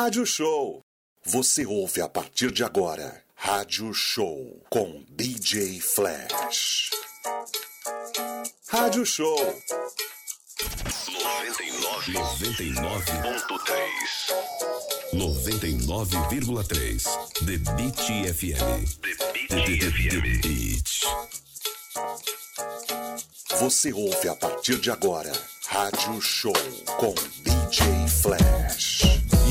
Rádio Show. Você ouve a partir de agora. Rádio Show com DJ Flash. Rádio Show 99.3 99,3 The Beat FM. The Beat FM. Beat. Você ouve a partir de agora. Rádio Show com DJ Flash.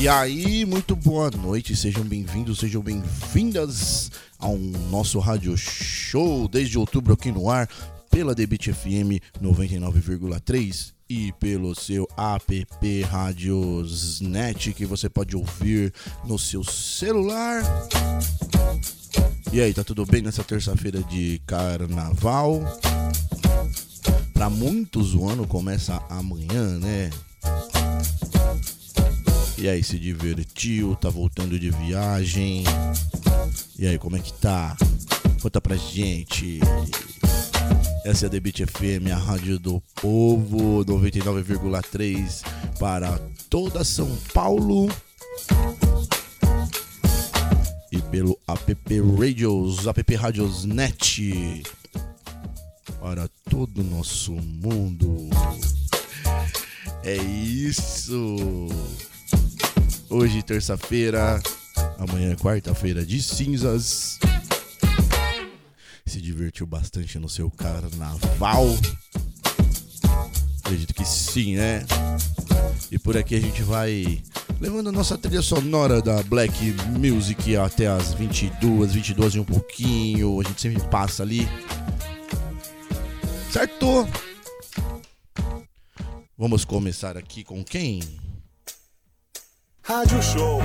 E aí, muito boa noite, sejam bem-vindos, sejam bem-vindas ao nosso rádio show desde outubro aqui no ar pela Debit FM 99,3 e pelo seu app Radiosnet que você pode ouvir no seu celular. E aí, tá tudo bem nessa terça-feira de carnaval? Para muitos o ano começa amanhã, né? E aí, se divertiu? Tá voltando de viagem? E aí, como é que tá? Conta pra gente. Essa é a Debit FM, a rádio do povo, 99,3 para toda São Paulo. E pelo app Radios, app Radios Net para todo o nosso mundo. É isso. Hoje, terça-feira, amanhã, quarta-feira de cinzas. Se divertiu bastante no seu carnaval? Acredito que sim, né? E por aqui a gente vai levando a nossa trilha sonora da Black Music até as 22, 22 e um pouquinho. A gente sempre passa ali. Certo? Vamos começar aqui com quem? Rádio Show.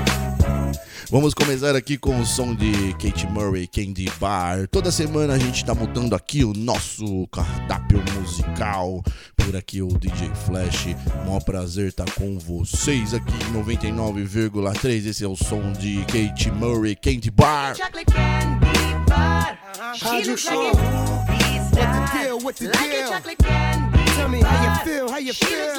Vamos começar aqui com o som de Kate Murray, Candy Bar. Toda semana a gente tá mudando aqui o nosso cardápio musical. Por aqui o DJ Flash. Mó prazer estar tá com vocês aqui em 99,3. Esse é o som de Kate Murray, Candy Bar. Rádio Show. What the deal? What the deal? Tell me how you feel, how you feel.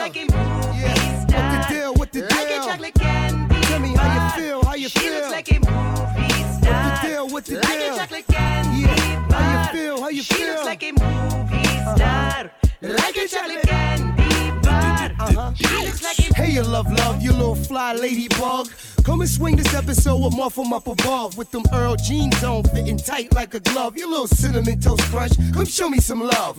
Yeah. What the deal? What the deal? Tell me how you feel, how you feel. What the deal? What the deal? Yeah. How you feel, how you She feel. looks like a movie star, like a chocolate candy bar. Uh-huh. She looks like a Hey, you love, love, you little fly ladybug. Come and swing this episode with Muffle Up above. With them Earl jeans on, fitting tight like a glove. You little cinnamon toast crunch. Come show me some love.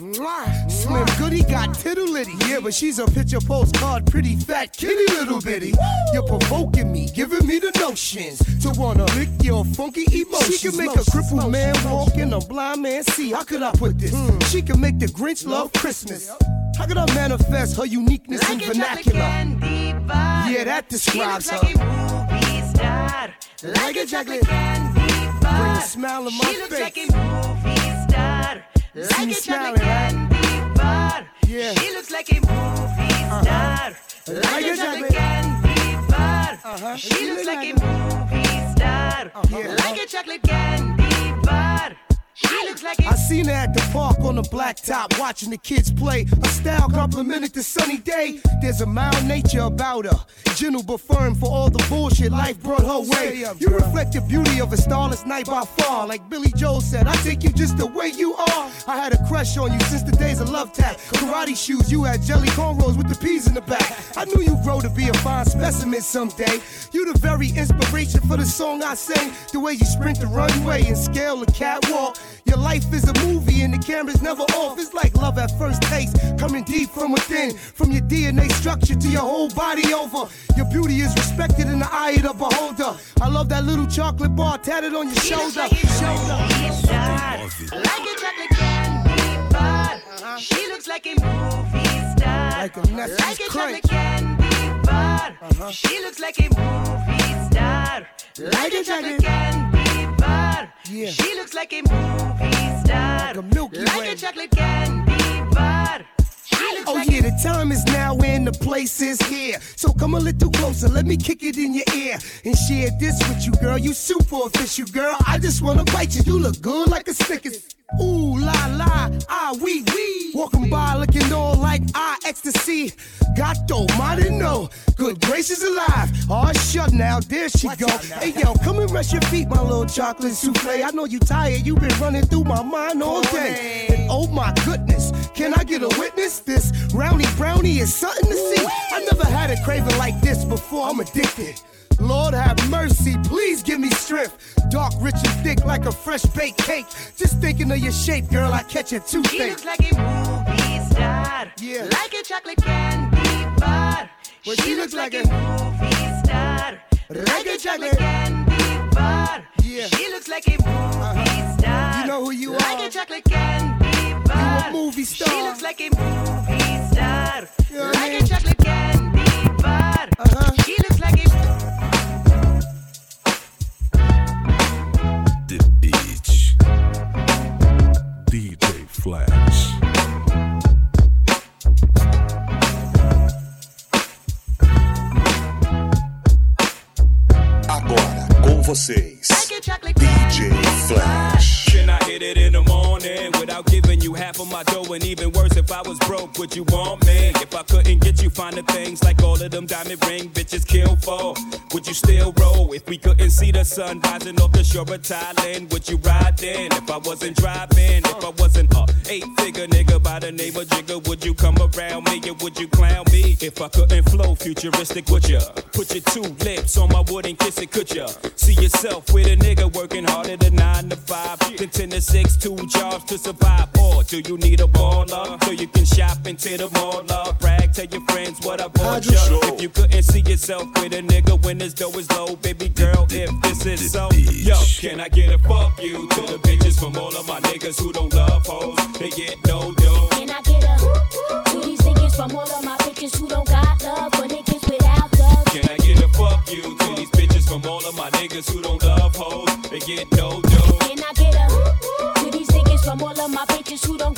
Slim Goody got tittle litty. Yeah, but she's a picture postcard, pretty fat kitty little bitty. You're provoking me, giving me the notions to wanna lick your funky emotions. She can make a crippled man walk and a blind man see. How could I put this? Hmm. She can make the Grinch love Christmas. How could I manifest her uniqueness in like chocolate vernacular? Yeah, that describes her. like a like a chocolate candy bar. Bring a smile on my She looks like a movie star, like a chocolate candy bar. Yeah. She looks like a movie star, like, Like a chocolate candy bar. Uh-huh. She looks like a movie star, Yeah. like a chocolate candy bar. She looks like a I seen her at the park on the blacktop watching the kids play. A style complimented the sunny day. There's a mild nature about her. Gentle but firm for all the bullshit life brought her way. You reflect the beauty of a starless night by far. Like Billy Joel said, I take you just the way you are. I had a crush on you since the days of love tap. Karate shoes, you had jelly cornrows with the peas in the back. I knew you'd grow to be a fine specimen someday. You the very inspiration for the song I sang. The way you sprint the runway and scale the catwalk. Your life is a movie and the camera's never off. It's like love at first taste, coming deep from within. From your DNA structure to your whole body over. Your beauty is respected in the eye of the beholder. I love that little chocolate bar tatted on your She shoulder. like a Shoulder. like a chocolate candy bar. Uh-huh. She looks like a movie star, Like a like a chocolate candy bar. Uh-huh. She looks like a movie star, like a chocolate candy bar. Yeah. She looks like a movie star, Like a Milky like Way. a chocolate candy bar. Oh like yeah, the time is now and the place is here. So come a little closer, let me kick it in your ear and share this with you, girl. You super official, girl. I just wanna bite you. You look good like a Snickers. Ooh la la, ah wee wee. Walking by looking all like ah ecstasy. I didn't know. Good gracious alive. Oh shut now, there she go. Hey yo, come and rest your feet, my little chocolate souffle. I know you tired, you been running through my mind all day. And oh my goodness, can I get a witness? This brownie brownie is something to see. I never had a craving like this before. I'm addicted. Lord have mercy, please give me strength. Dark, rich, and thick like a fresh baked cake. Just thinking of your shape, girl, I catch a She toothache. looks like a movie star. Yeah. Like a chocolate candy bar. Well, she, she looks looks like, like a movie star. Like a chocolate candy bar. Yeah. She looks like a movie star. You know who you like are. a chocolate candy bar. a movie star. She looks like a movie star. You know what I like mean? a chocolate candy bar. Uh-huh. She looks vocês, like a chocolate DJ Flash. Hit it in the morning without giving you half of my dough? And even worse, if I was broke, would you want me? If I couldn't get you finer things like all of them diamond ring bitches kill for, would you still roll? If we couldn't see the sun rising off the shore of Thailand, would you ride then? If I wasn't driving, if I wasn't a eight figure nigga by the name of Jigger, would you come around me or would you clown me? If I couldn't flow futuristic, would ya? Put your two lips on my wooden and kiss it, could ya? See yourself with a nigga working harder than nine to five, ten to six, two jobs to survive. Or do you need a baller so you can shop into the mall? Up? Brag, tell your friends what I bought Hydro ya. Show. If you couldn't see yourself with a nigga when his dough is low, baby girl, if this is so, yo, can I get a fuck you to the bitches from all of my niggas who don't love hoes? They get no dough. Can I get a to these niggas from all of my bitches who don't got love for niggas without love? Can I get a fuck you to these bitches from all of my niggas who don't love hoes? They get no dough. Who don't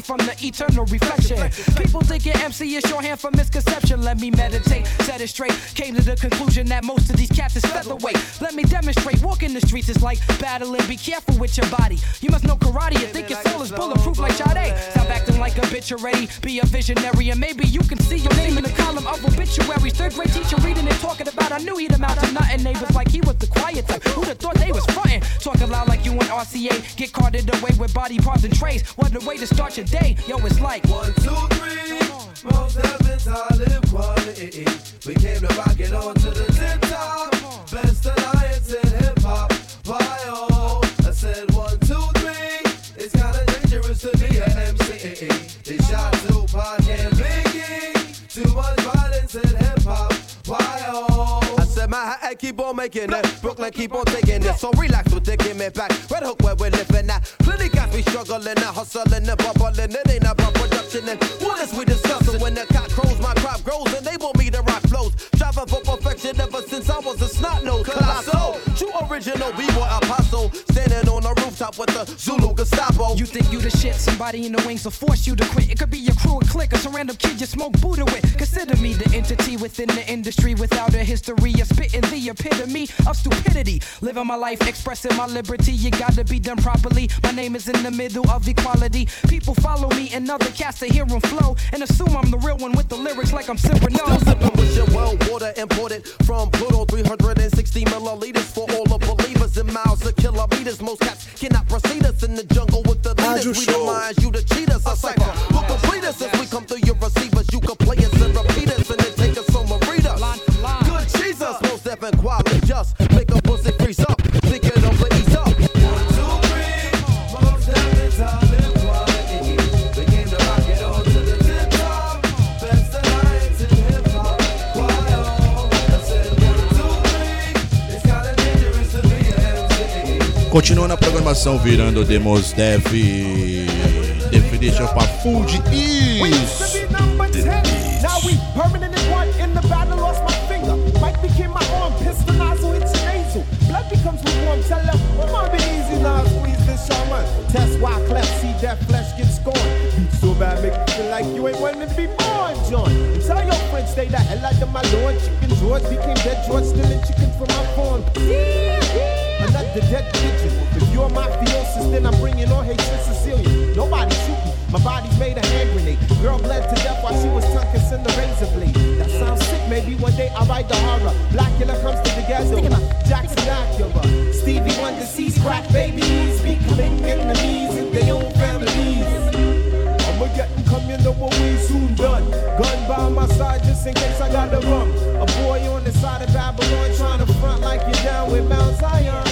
from the eternal reflection. People thinking MC is shorthand for misconception. Let me meditate, set it straight. Came to the conclusion that most of these cats is featherweight. Let me demonstrate, walking the streets is like battling. Be careful with your body. You must know karate and think your soul is bulletproof like Sade. Stop acting like a bitch already. Be a visionary and maybe you can see your name in the column of obituaries. Third grade teacher reading and talking about. I knew he'd amount to nothing. Neighbors like he was the quiet type. Who'd have thought RCA. Get carted away with body parts and trays. What a way to start your day. Yo, it's like one, two, three. Most heavens I live quality. We came to rock it on to the tip top. Best alliance in hip hop. Why oh? I said one, two, three. It's kinda dangerous to be an MC. They shot Tupac and Biggie. Too much violence in hip hop. Why oh? I said my hat keep on making it. Brooklyn keep on taking it. So relax the give me back. Red Hook where we're living at. Plenty guys we struggling and hustling and bubbling. It ain't about production and what is we discussing? When the cock crows, my crop grows and they want me to rock flows. Striving for perfection ever since I was a snot nose. Colossal, true original we were apostle. Standing on rooftop with the Zulu Gestapo. You think you the shit, somebody in the wings will force you to quit. It could be your crew, a clique, or some random kid you smoke Buddha with. Consider me the entity within the industry without a history of spitting the epitome of stupidity. Living my life, expressing my liberty, you gotta be done properly. My name is in the middle of equality. People follow me and other cats to hear 'em flow and assume I'm the real one with the lyrics like I'm sipping Still sipping with your well water imported from Pluto 360 milliliters for all the believers in miles of kilometers. Most cats cannot proceed us in the jungle with the leaders. We don't mind you to cheat us. A cipher who complete us as we come through your receivers. You can play us and repeat us and then take us on us. Good Jesus, most deaf and quality. Just Continua na programação virando Demos Dev Definition pra Food We used to be number 10. Now we permanent in one. In the battle, lost my finger. Mike became my arm. Nozzle your nasal. Blood becomes lukewarm. Tell them, come on, be easy now. Squeeze this shaman. Test why cleft. See that flesh get scorned. Beat so bad, make you feel like you ain't wanting to be born, John. And tell your friends, stay the hell out of my lawn. Chicken George became dead George, stealing chicken from my farm. Another dead pigeon. Mafiosis, then I'm bringing on hatred Sicilian. Nobody shoot me. My body's made a hand grenade. Girl bled to death while she was tongue kissing the razor blade. That sounds sick. Maybe one day I'll write the horror. Blackula comes to the ghetto. Jackson Acura. Stevie Wonder sees crack babies becoming enemies in their own families. I'ma get come, you know what we soon done. Gun by my side just in case I gotta run. A boy on the side of Babylon trying to front like you're down with Mount Zion.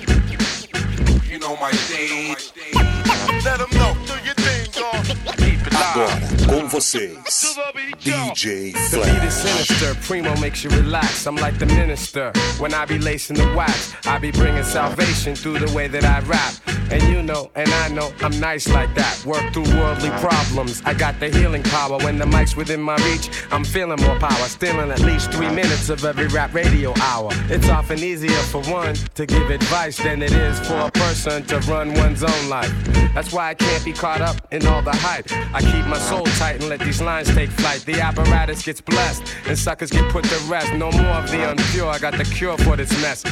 You know my stage. Let them know, do your thing, dog. Agora, com vocês, DJ The beat is Flash. sinister, primo makes you relax. I'm like the minister. When I be lacing the wax, I be bringing salvation through the way that I rap. And you know, and I know, I'm nice like that. Work through worldly problems. I got the healing power. When the mic's within my reach, I'm feeling more power. Stealing at least three minutes of every rap radio hour. It's often easier for one to give advice than it is for a person to run one's own life. That's why I can't be caught up in all the hype. I keep my soul tight and let these lines take flight. The apparatus gets blessed and suckers get put to rest. No more of the unpure. I got the cure for this mess.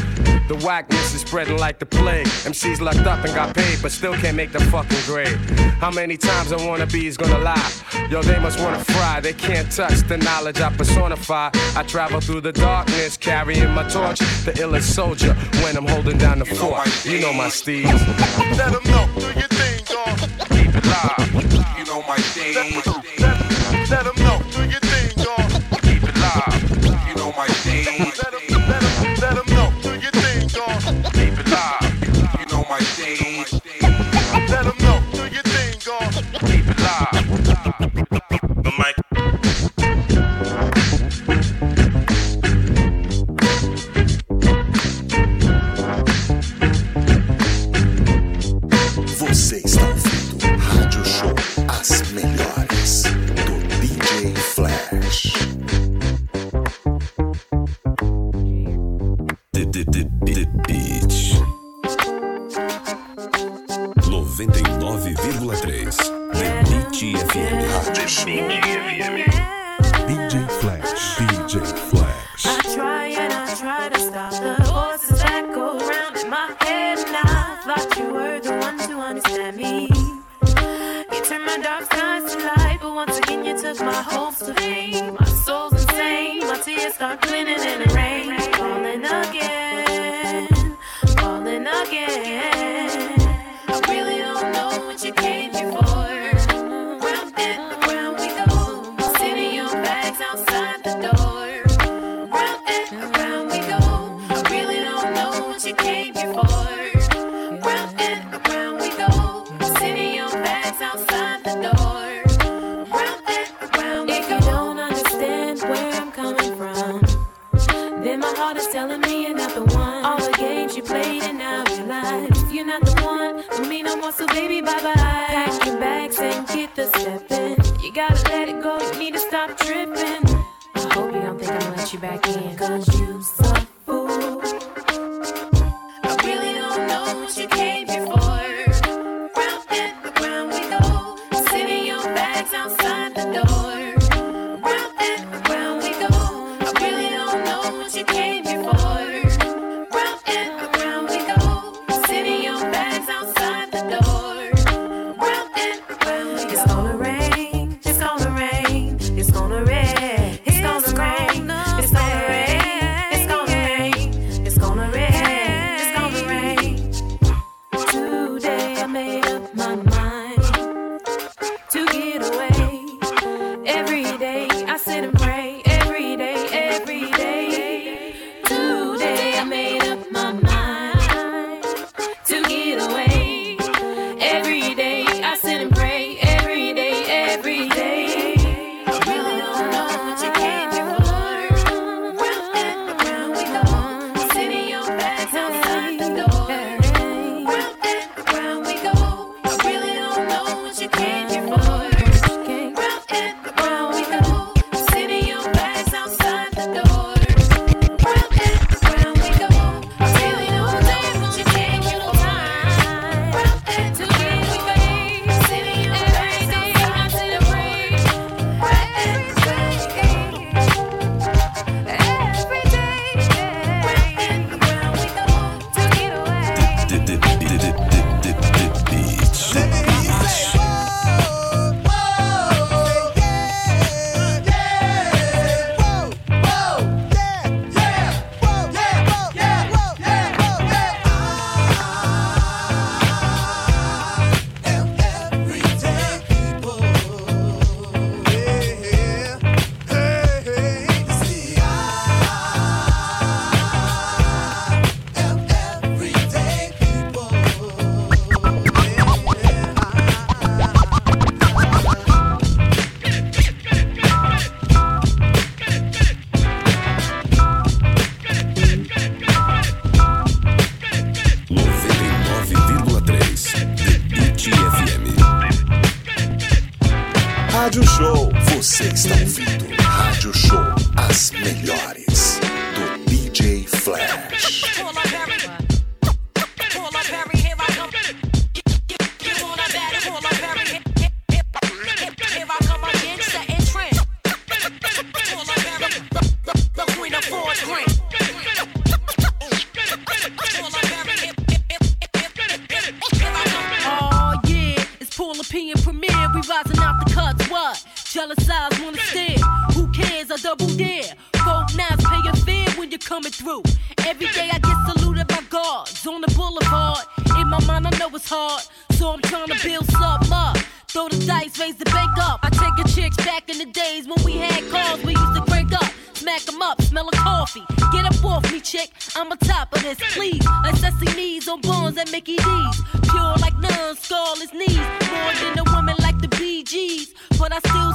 The whackness is spreading like the plague. MCs locked up and got paid, but still can't make the fucking grade. How many times I wanna be is gonna lie? Yo, they must wanna fry. They can't touch the knowledge I personify. I travel through the darkness, carrying my torch. The illest soldier when I'm holding down the fort. You know my steeds. Let them know, do your thing, dog. Keep it live. Know my stage. Let them know, do your thing, dog. Keep it live. You know my stage. Let them, let them, let them know, do your thing, dog. Keep it live. You know my stage. G. heart is telling me you're not the one. All the games you played and now you realize you're not the one for me no more. So baby, bye bye.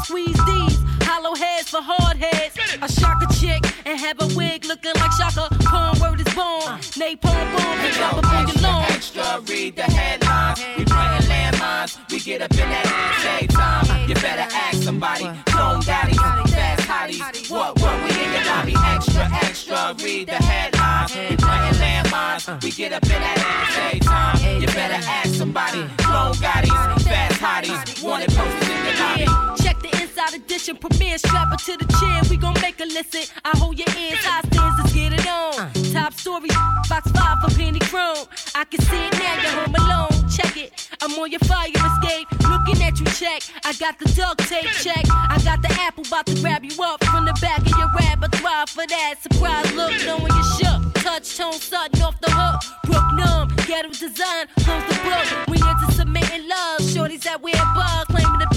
Squeeze these. Hollow heads for hard heads. I shock a chick and have a wig looking like Shaka. Palm word is born. Uh. Napalm bomb, drop up on your lawn. Extra, read the headlines. We playing landmines. We get up in that ass same time. You better ask somebody. Clone daddies, fast hotties. What, what, we in your lobby. Extra, extra, read the headlines. We playing landmines. Uh. We get up in that ass same time. You better ask somebody. Clone daddies, fast hotties. Wanted posters edition premiere. Strap her to the chair. We gon' make her listen. I hold your ears hostage. Let's get it on. Top story, box five for penny chrome. I can see it now. You're home alone. Check it. I'm on your fire escape. Looking at you, check. I got the duct tape check. I got the apple about to grab you up from the back of your repertoire for that surprise look. Knowing you're shook. Touch tone sudden off the hook. Brook numb. Ghetto design. Close the book. We into submitting love. Shorties that wear bugs. Claiming to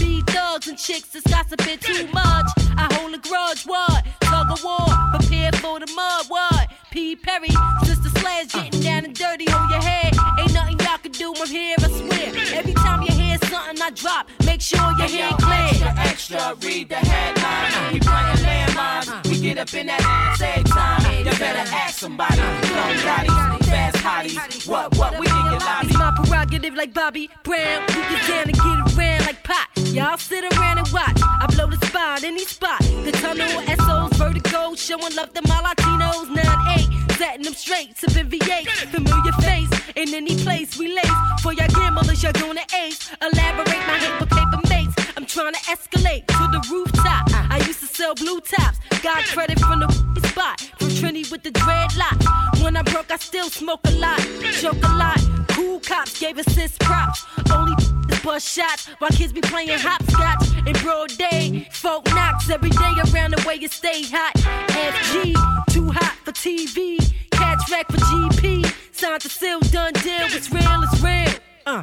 thugs and chicks that's gossiping too much. I hold a grudge. What? Tug of war. Prepare for the mud. What? P. Perry. Sister Slash getting down and dirty. Hold your head. Ain't nothing y'all can do. I'm here. I swear. Every time you hear something I drop, make sure your head clear. Extra, extra, read the headline. We playing landmines. We get up in that ass every time. You better ask somebody. Clone daddies, fast hotties. What, what, we your lobby. It's my prerogative like Bobby Brown. You get down and get around like pot. Y'all sit around and watch. I blow the spot, any spot. The tunnel, SOs, vertigo, showing love to my Latinos. 9-8, setting them straight. Sipping V8, familiar face. In any place we lace. For y'all gamblers, you're gonna ace. Elaborate my hit with paper mates. I'm trying to escalate to the rooftop. I used to sell blue tops. Got credit from the spot. From Trini with the dreadlock. When I broke, I still smoke a lot. Choke a lot. Cool cops gave assist props. Only bust shots while kids be playing hopscotch in broad day. Folk knocks every day around the way you stay hot. FG, too hot for TV. Catch wreck for GP. Signed to seal, done deal. It's real, it's real. Uh.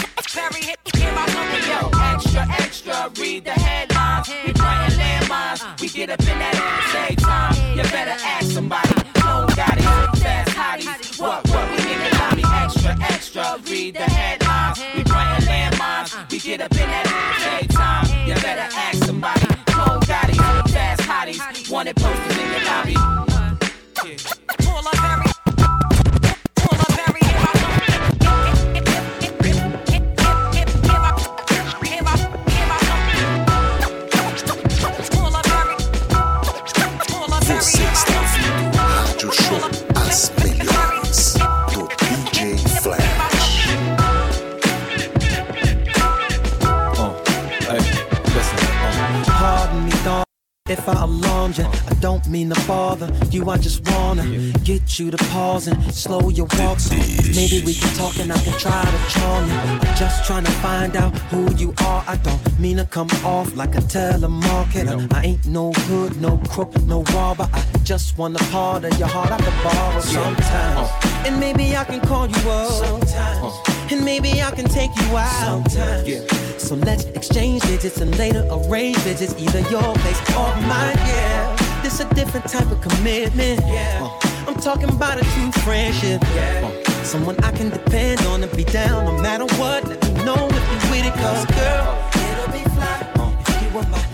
Yo, extra, extra, read the headlines. We playing landmines. We get up in that ass every time. You better ask somebody. Clone daddies, fast hotties. What, what, we in your lobby. Extra, extra, read the headlines. We playing landmines. We get up in that ass every time. You better ask somebody. Clone daddies, fast hotties. Wanted posters in If I alarmed you, I don't mean to bother you. I just wanna get you to pause and slow your walk. So maybe we can talk and I can try to charm you. I'm just trying to find out who you are. I don't mean to come off like a telemarketer. I ain't no hood, no crook, no robber. I just want a part of your heart I can borrow sometimes. Uh. And maybe I can call you up. Sometimes. And maybe I can take you out. Sometimes. So let's exchange digits and later arrange visits, either your place or mine. Yeah, this a different type of commitment. Yeah, uh, I'm talking about a true friendship. Yeah, uh, someone I can depend on and be down no matter what. Let me know if you with it, cause girl, it'll be fly if you were my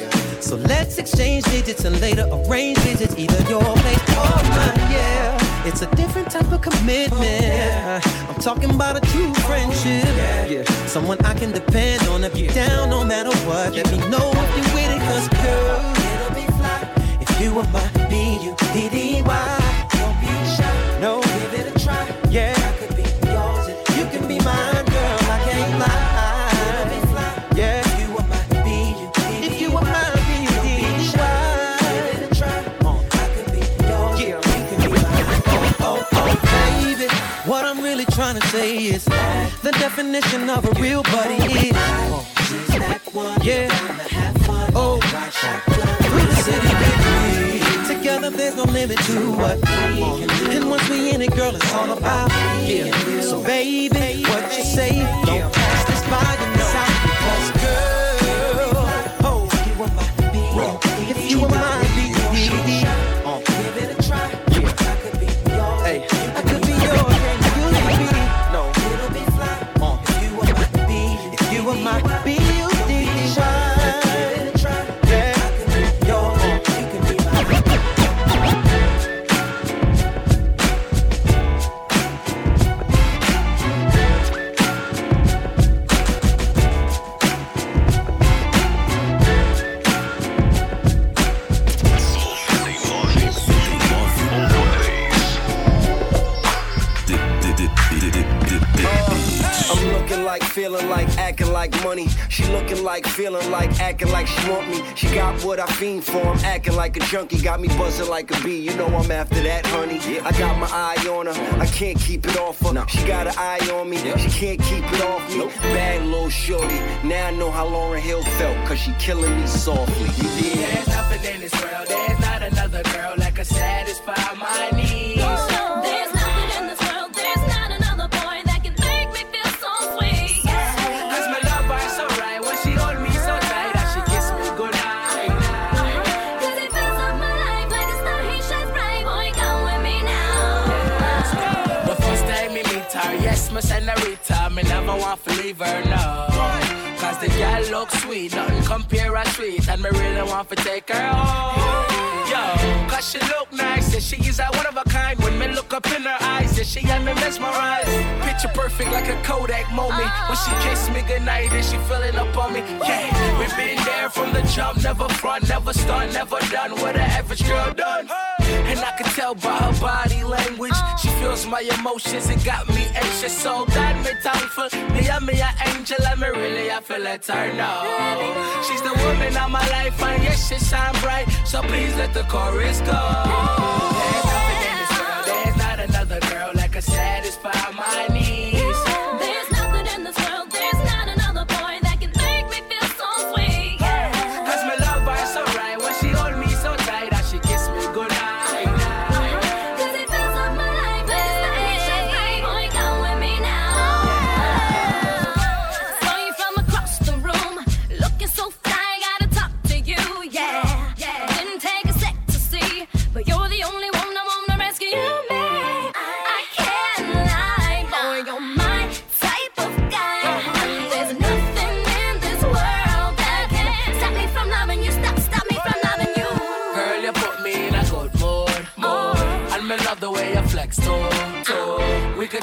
So let's exchange digits and later arrange visits, either your place or mine. Yeah, it's a different type of commitment. I'm talking about a true friendship. Yeah, someone I can depend on if you're down no matter what. Let me know if you're with it, cause girl, it'll be fly if you were my B-U-D-D-Y. Trying to say is the definition of a real buddy is yeah. Oh, through the city. Together there's no limit to what we can. And once we in it, girl, it's all about yeah. So baby, what you say? Don't pass this by like, like money. She looking like, feeling like, acting like she want me. She got what I fiend for. I'm acting like a junkie. Got me buzzing like a bee. You know I'm after that, honey. I got my eye on her. I can't keep it off her. She got an eye on me. She can't keep it off me. Bad little shorty. Now I know how Lauryn Hill felt. Cause she killing me softly. Dig? There's nothing in this world, there's not another girl that can satisfy my needs. Never leave her, no. Cause the girl look sweet, nothing compare her sweet, and me really want to take her home. Yo, cause she look nice, and she is a one of a kind. When me look up in her eyes, and she had me mesmerized. Picture perfect like a Kodak moment. When she kissed me goodnight, and she feeling up on me. Yeah, we been there from the jump, never front, never stunt, never done what an average girl done. And I can tell by her body language, she feels my emotions and got me anxious. So God me thankful, me and me an angel, me really I feel let her know. She's the woman of my life, and yes, she shine bright. So please let the chorus go. There's nothing in this world, there's not another girl that can satisfy my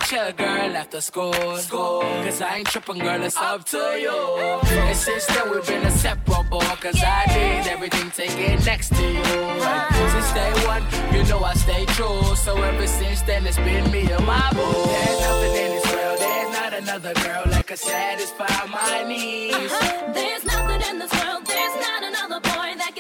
Could chill, girl, after school, school. Cause I ain't tripping, girl, it's up to you. And since then, we've been inseparable. Cause I did everything taken next to you. And since day one, you know I stay true. So ever since then, it's been me and my boo. There's nothing in this world, there's not another girl that can satisfy my needs. There's nothing in this world, there's not another boy that can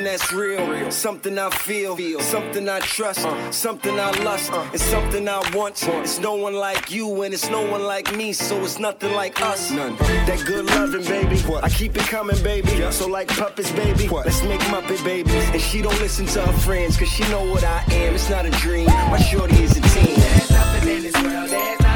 something that's real, something I feel, something I trust, uh. something I lust, uh. and something I want. It's no one like you, and it's no one like me, so it's nothing like us. None. That good loving, baby. I keep it coming, baby. So like puppets, baby. Let's make Muppet babies. And she don't listen to her friends, cause she know what I am. It's not a dream. My shorty is a team. There's nothing in this world, there's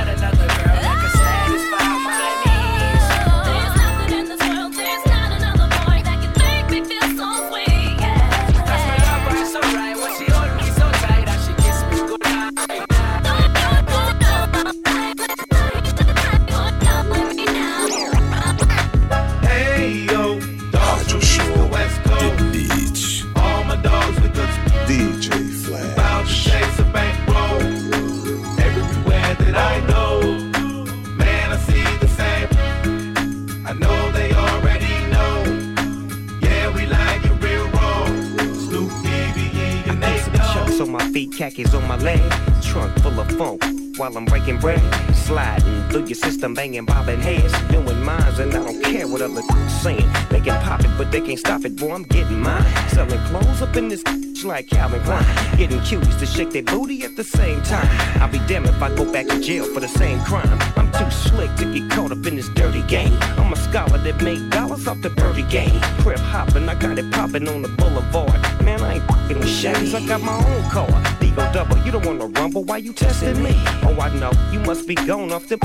feet, khakis on my leg. Trunk full of funk while I'm breaking bread. Sliding through your system, banging, bobbing heads. Doing mines, and I don't care what other saying. They can pop it, but they can't stop it, boy. I'm getting mine. Selling clothes up in this like Calvin Klein. Getting cues to shake their booty at the same time. I'll be damned if I go back to jail for the same crime. I'm too slick to get caught up in this dirty game. I'm a scholar that make dollars off the birdie game. Crib hopping, I got it popping on the boulevard. Man, I ain't fucking with Chevys, I got my own car. Digo double, you don't wanna rumble, why you testing me? Oh, I know, you must be gone off the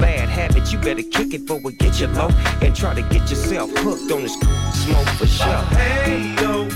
bad habit. You better kick it before we get you low and try to get yourself hooked on this smoke for sure. Hey yo,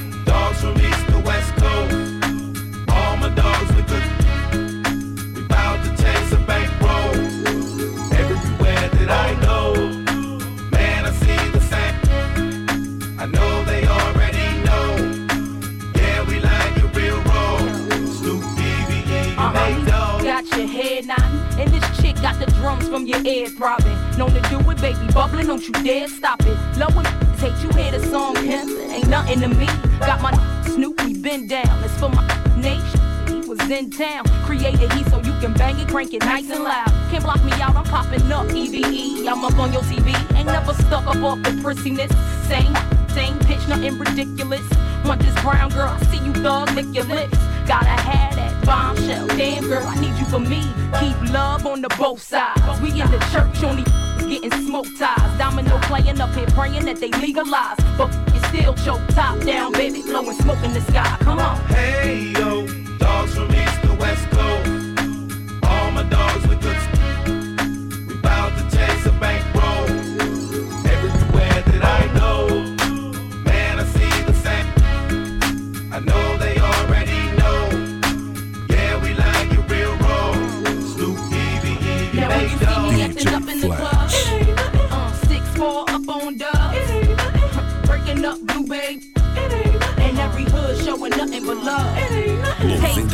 from your ear throbbing. Known to do it, baby, bubbling, don't you dare stop it. Love when hate you hear the song it ain't nothing to me. Got my Snoop, we been down, it's for my nation. He was in town, created he so you can bang it, crank it nice and loud. Can't block me out, I'm popping up, EVE. I'm up on your TV, ain't never stuck up off the prissiness. Same, same pitch, nothing ridiculous. Want this brown girl, I see you thug, lick your lips. Gotta have that bombshell. Damn girl, I need you for me. Keep love on the both sides. We in the church on these getting smoke ties. Domino playing up here praying that they legalize. But it's still choke top down, baby, blowing smoke in the sky. Come on. Hey yo, dogs from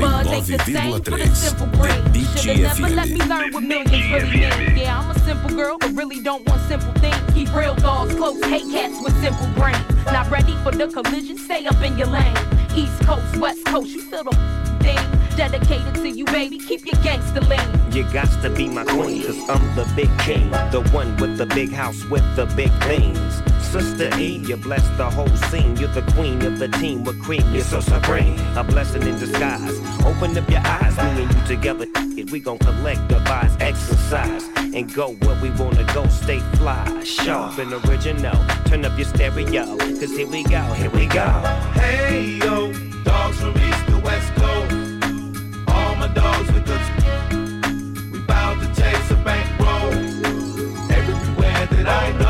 nothing. Ain't the same for the simple brain. Shoulda never let me learn what millions really mean. Yeah, I'm a simple girl, but really don't want simple things. Keep real dogs close, hate cats with simple brains. Not ready for the collision, stay up in your lane. East Coast, West Coast, you feel the thing. Dedicated to you, baby. Keep your gangster lean. You got to be my queen, cause I'm the big king. The one with the big house with the big things. Sister E, you bless the whole scene. You're the queen of the team with cream. You're so supreme. A blessing in disguise. Open up your eyes, me and you together. We gon' collect, devise, exercise, and go where we wanna go. Stay fly, sharp and original. Turn up your stereo, cause here we go, here we go. Hey yo, dogs from east to west coast. All my dogs with good. We to chase a bankroll. Everywhere that I go,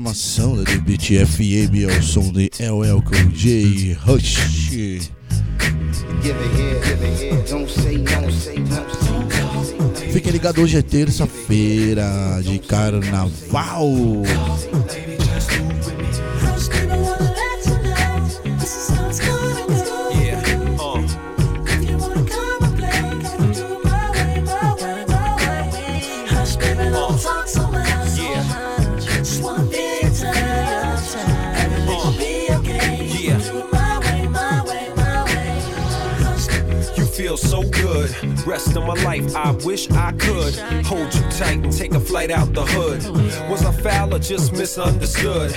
programação da DBT FM ao som de LL com J Rush. Fique ligado, hoje é terça-feira de carnaval. I wish I could hold you tight and take a flight out the hood. Was I foul or just misunderstood?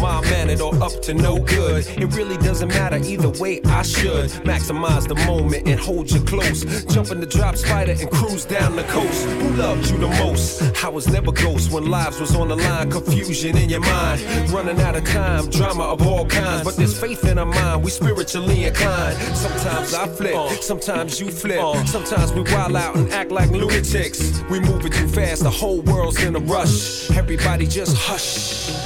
My mannered or up to no good? It really doesn't matter either way. I should maximize the moment and hold you close. Jump in the drop spider and cruise down the coast. Who loved you the most? I was never ghost when lives was on the line. Confusion in your mind, running out of time. Drama of all kinds, but there's faith in our mind. We spiritually inclined. Sometimes I flip, sometimes you flip. Sometimes we wild out and act like lunatics. We move it too fast, the whole world's in a rush. Everybody just hush. Hush,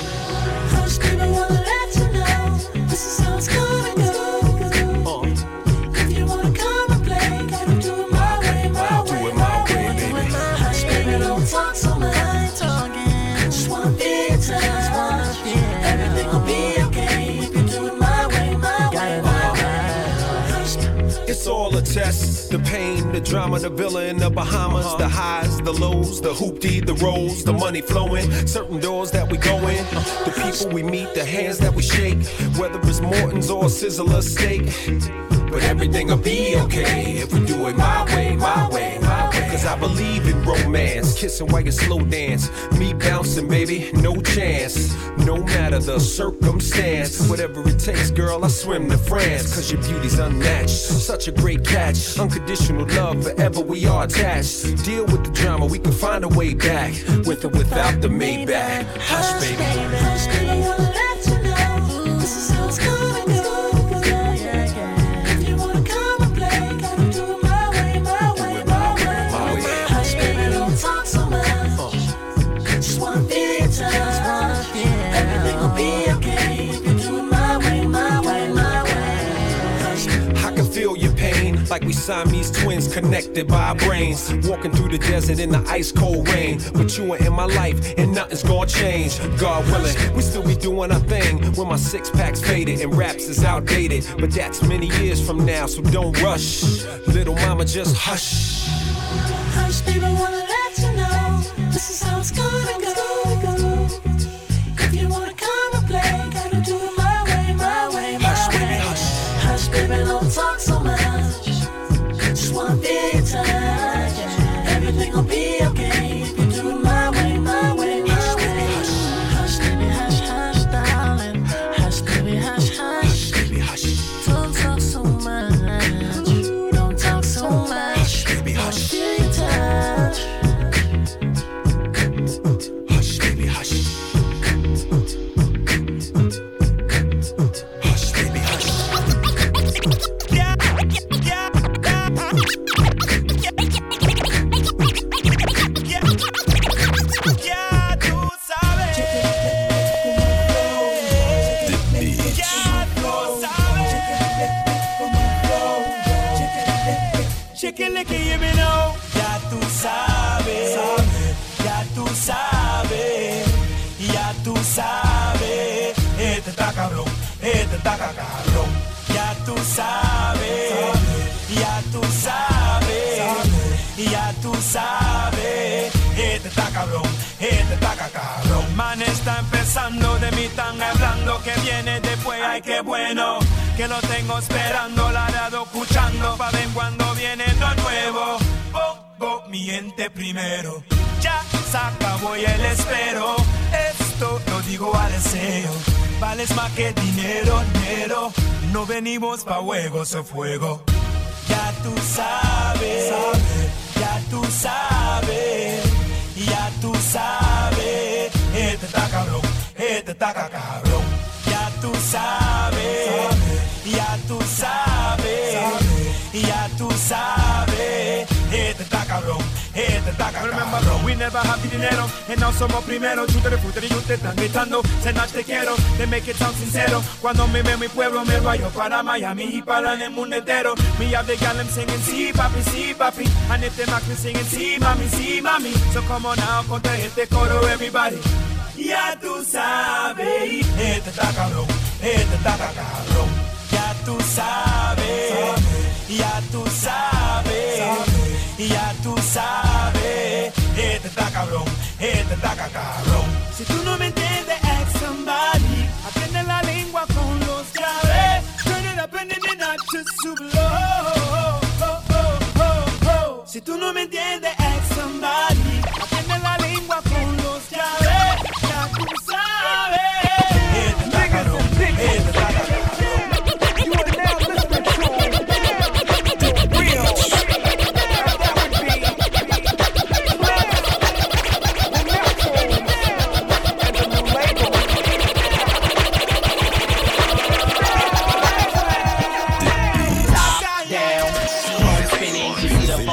test. The pain, the drama, the villa in the Bahamas, the highs, the lows, the hoopty, the rolls, the money flowing, certain doors that we go in, the people we meet, the hands that we shake, whether it's Morton's or Sizzler steak. But everything'll be okay if we do it my way, my way. Cause I believe in romance, kissing while you slow dance. Me bouncing, baby, no chance. No matter the circumstance, whatever it takes, girl, I swim to France. Cause your beauty's unmatched. Such a great catch. Unconditional love, forever we are attached. Deal with the drama, we can find a way back. With or without the Maybach. Hush, baby. Hush, baby, don't talk so much. Just wanna be in touch. Everything will be okay if you do it my way, my way, my way. I can feel your pain, like we Siamese twins connected by our brains. Walking through the desert in the ice cold rain. But you are in my life, and nothing's gonna change. God willing, we still be doing our thing when my six pack's faded and raps is outdated. But that's many years from now, so don't rush. Little mama, just hush. Hush, baby, wanna gonna go. Ay, qué bueno. Que lo tengo esperando, la dado escuchando. Pa' ver cuando viene lo nuevo. Pongo mi ente primero. Ya se acabó y el espero. Esto lo digo a deseo. Vales más que dinero, dinero. No venimos pa' juegos o fuego. Ya tú sabes, ya tú sabes, ya tú sabes. Este está cabrón, este está cabrón. Tú sabes, ya tú sabes, ya tú sabes. Este está cabrón, este está cabrón. Remember, we never have dinero, and now somos primero. Chute de fruta y te están gritando, cenas te quiero, they make it sound sincero. Cuando me ve mi pueblo, me rayo para Miami y para el mundo entero. Me have the gal, I'm singing, sí, papi, sí, papi. And if they make me singing, sí, mami, sí, mami. So come on now, contra este coro, everybody. Ya tú sabes, este está cabrón, este está cabrón. Ya tú sabes, ya tú sabes, ya tú sabes. Este está cabrón, este está cabrón. Si tú no me entiendes, ask somebody. Aprende la lengua con los llaves. Turn it up and then not just super low.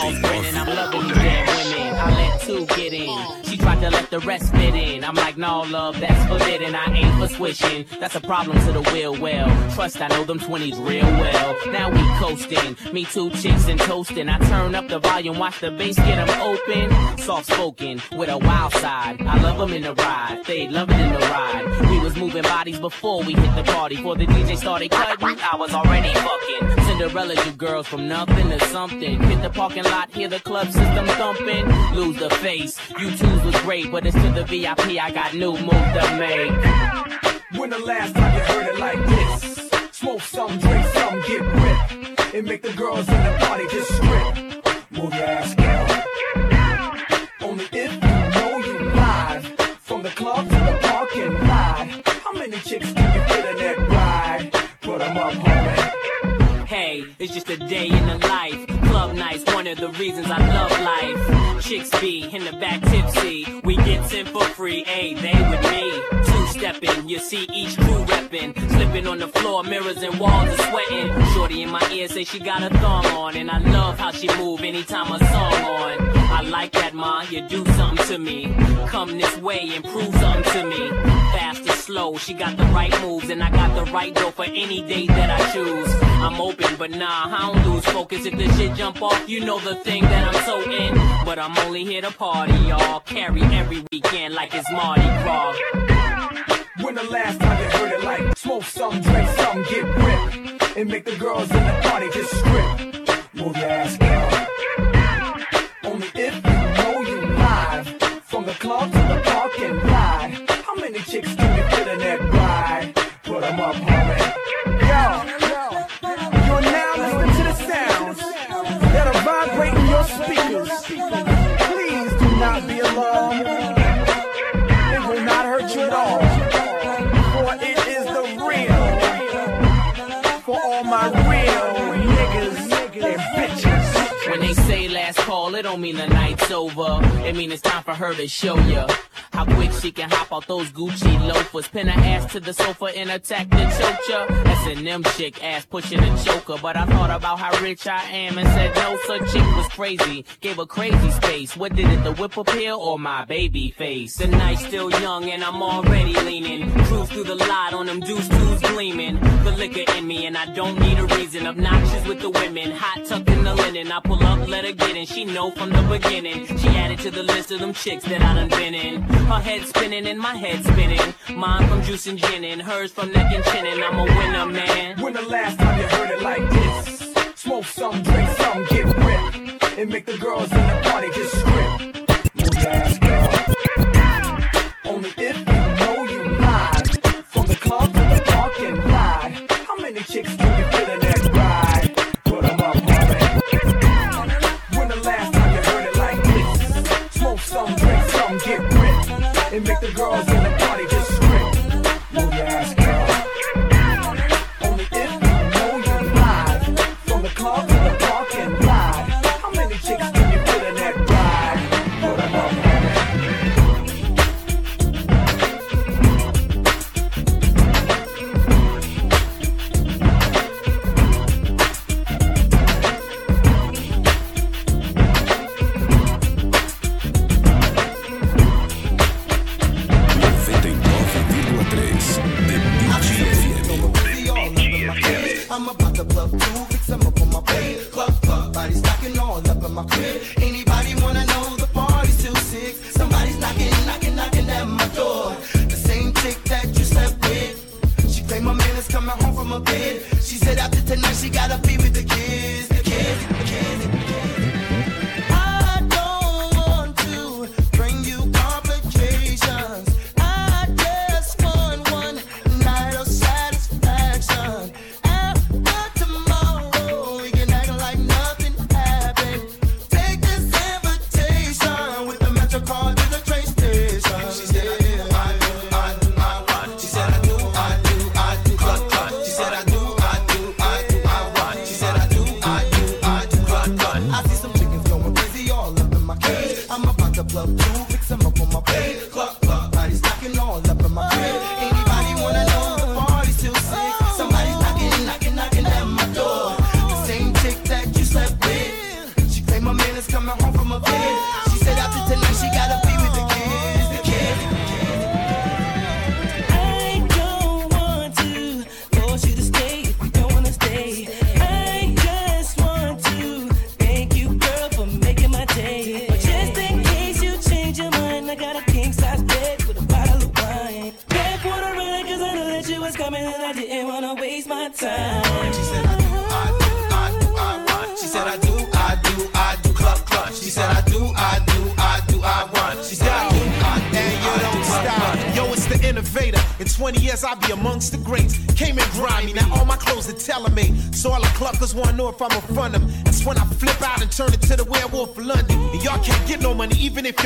I'm loving you, damn women. I let two get in tried to let the rest fit in. I'm like, no, love, that's forbidden. I ain't for swishing. That's a problem to the will. Well, trust I know them 20s real well. Now we coasting. Me two chicks and toasting. I turn up the volume, watch the bass get 'em open. Soft spoken with a wild side. I love 'em in the ride. They love it in the ride. We was moving bodies before we hit the party. Before the DJ started cutting, I was already fucking. Cinderella, you girls from nothing to something. Hit the parking lot, hear the club system thumping. Lose the face. You twos was great, but it's to the VIP. I got new moves to make. When the last time you heard it like this? Smoke some, drink some, get ripped. And make the girls in the party just strip. Move your ass, girl. Only if you know you live. From the club to the parking lot. How many chicks can you fit in that ride? Put 'em up, homie. Hey, it's just a day in the life. Club nights, one of the reasons I love life. Chicks be in the back tipsy. We get in for free, hey, they with me. Two stepping, you see each crew reppin'. Slipping on the floor, mirrors and walls are sweating. Shorty in my ear say she got a thong on. And I love how she move anytime a song on. I like that, ma, you do something to me. Come this way and prove something to me. Fast or slow, she got the right moves. And I got the right dough for any date that I choose. I'm open, but nah, I don't lose focus. If the shit jump off, you know the thing that I'm so in. But I'm only here to party, y'all. Carry every weekend like it's Mardi Gras. When the last time you heard it like smoke some, drink some, get ripped. And make the girls in the party just strip. Move your ass, girl. Only if you know you live. From the club call, it don't mean the night's over. It mean it's time for her to show ya how quick she can hop out those Gucci loafers. Pin her ass to the sofa and attack the chocha. S&M chick ass pushing a choker. But I thought about how rich I am and said no, such chick was crazy. Gave her crazy space. What did it, the whip appeal or my baby face? The night's still young and I'm already leaning. Cruise through the lot on them deuce twos gleaming. The liquor in me and I don't need a reason. Obnoxious with the women, hot tucked in the linen. I pull up, let her get in. She know from the beginning. She added to the list of them chicks that I done been in. Her head spinning and my head spinning. Mine from juice and gin and hers from neck and chin and I'm a winner, man. When the last time you heard it like this? Smoke some, drink some, get ripped. And make the girls in the party just strip.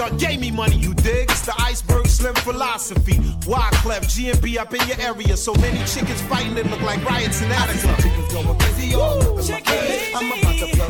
Y'all gave me money. You dig? It's the iceberg slim philosophy. Wyclef, G&B up in your area. So many chickens fighting it look like riots in Attica. Chickens going crazy all up my bed. I'm about to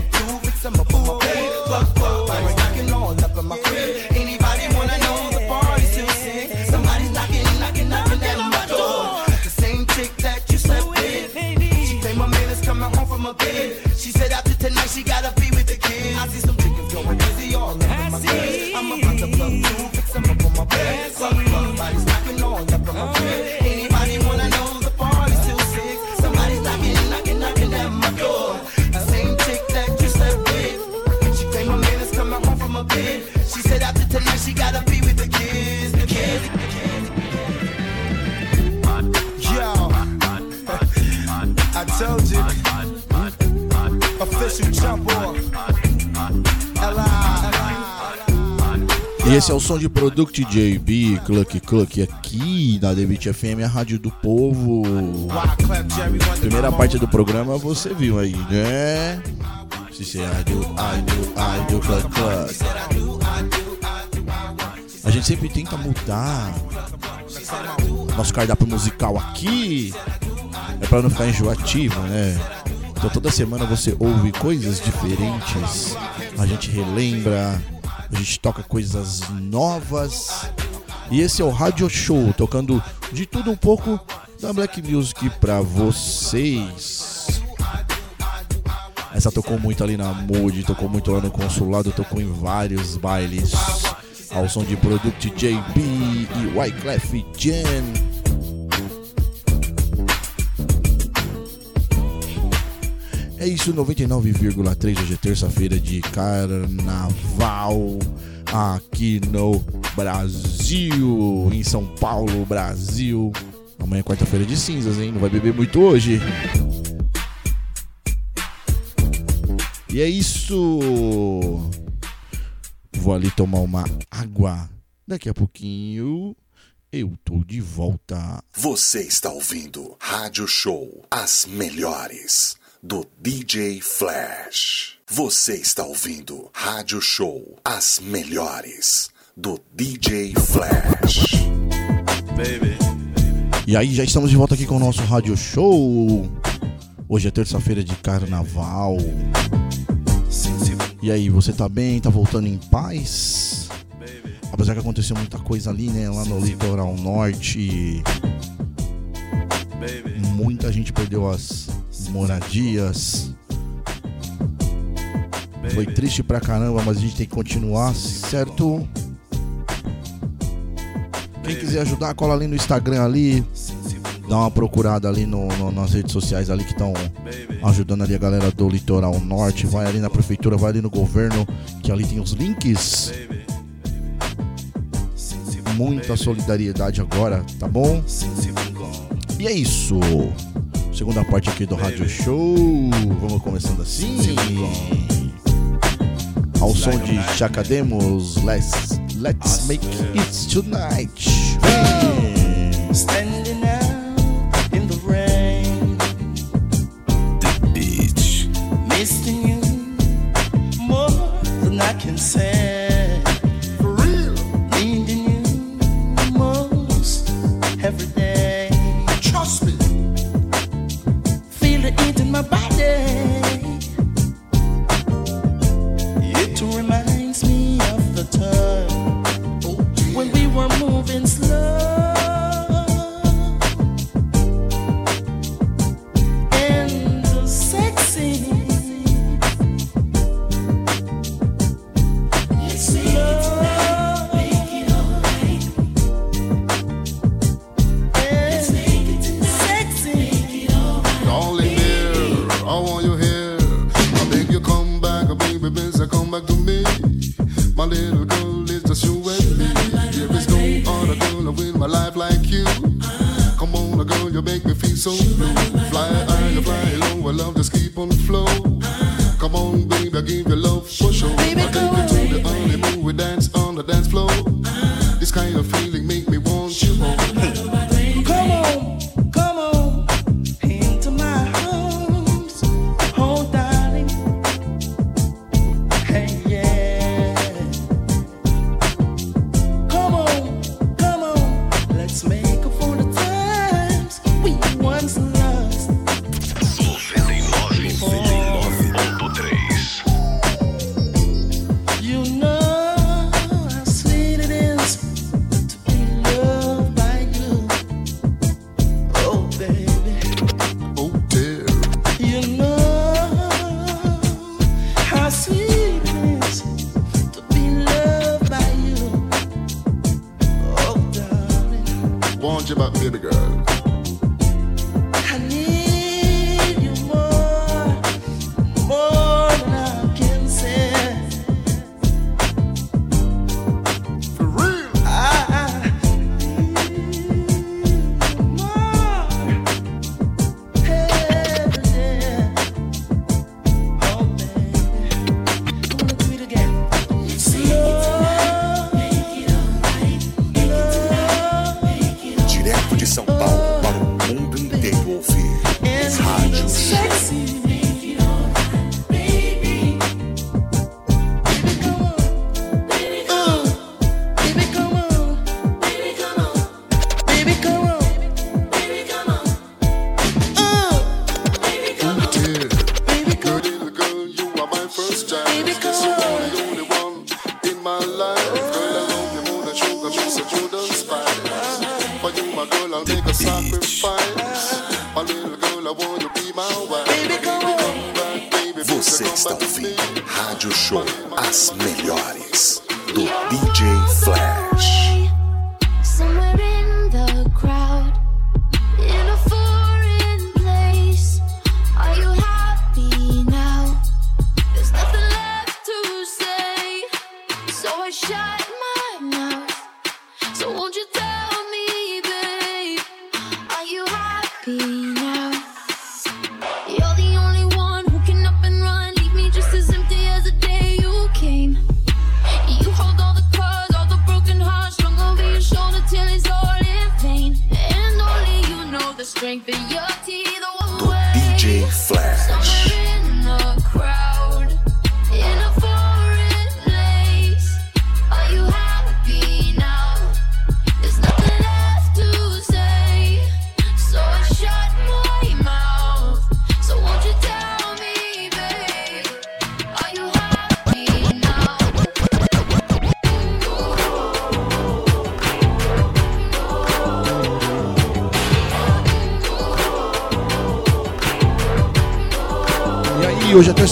som de Product JB, Cluck Cluck, aqui na Debit FM, a rádio do povo. Primeira parte do programa você viu aí, né? Se você I do, I do, I do, Cluck Cluck. A gente sempre tenta mudar nosso cardápio musical aqui. É pra não ficar enjoativo, né? Então toda semana você ouve coisas diferentes. A gente relembra, gente toca coisas novas. E esse é o Radio Show, tocando de tudo um pouco da Black Music pra vocês. Essa tocou muito ali na Mood, tocou muito lá no consulado, tocou em vários bailes. Ao som de Product JB e Wyclef Jen. É isso, 99,3 hoje é terça-feira de carnaval aqui no Brasil, em São Paulo, Brasil. Amanhã é quarta-feira de cinzas, hein? Não vai beber muito hoje. E é isso. Vou ali tomar uma água. Daqui a pouquinho eu tô de volta. Você está ouvindo Rádio Show, as melhores do DJ Flash. Você está ouvindo Rádio Show, as melhores do DJ Flash. Baby. E aí, já estamos de volta aqui com o nosso rádio show. Hoje é terça-feira de carnaval. E aí, você tá bem? Tá voltando em paz? Apesar que aconteceu muita coisa ali, né? Lá no litoral norte. Muita gente perdeu as moradias. Foi triste pra caramba, mas a gente tem que continuar, certo? Quem quiser ajudar, cola ali no Instagram ali. Dá uma procurada ali no, no- nas redes sociais ali que estão ajudando ali a galera do litoral norte. Vai ali na prefeitura, vai ali no governo, que ali tem os links. Muita solidariedade agora, tá bom? E é isso. Segunda parte aqui do Rádio Show. Vamos começando assim. Ao som de Chacademos, let's, let's make it tonight. Standing out in the rain. The beach. Missing you more than I can say.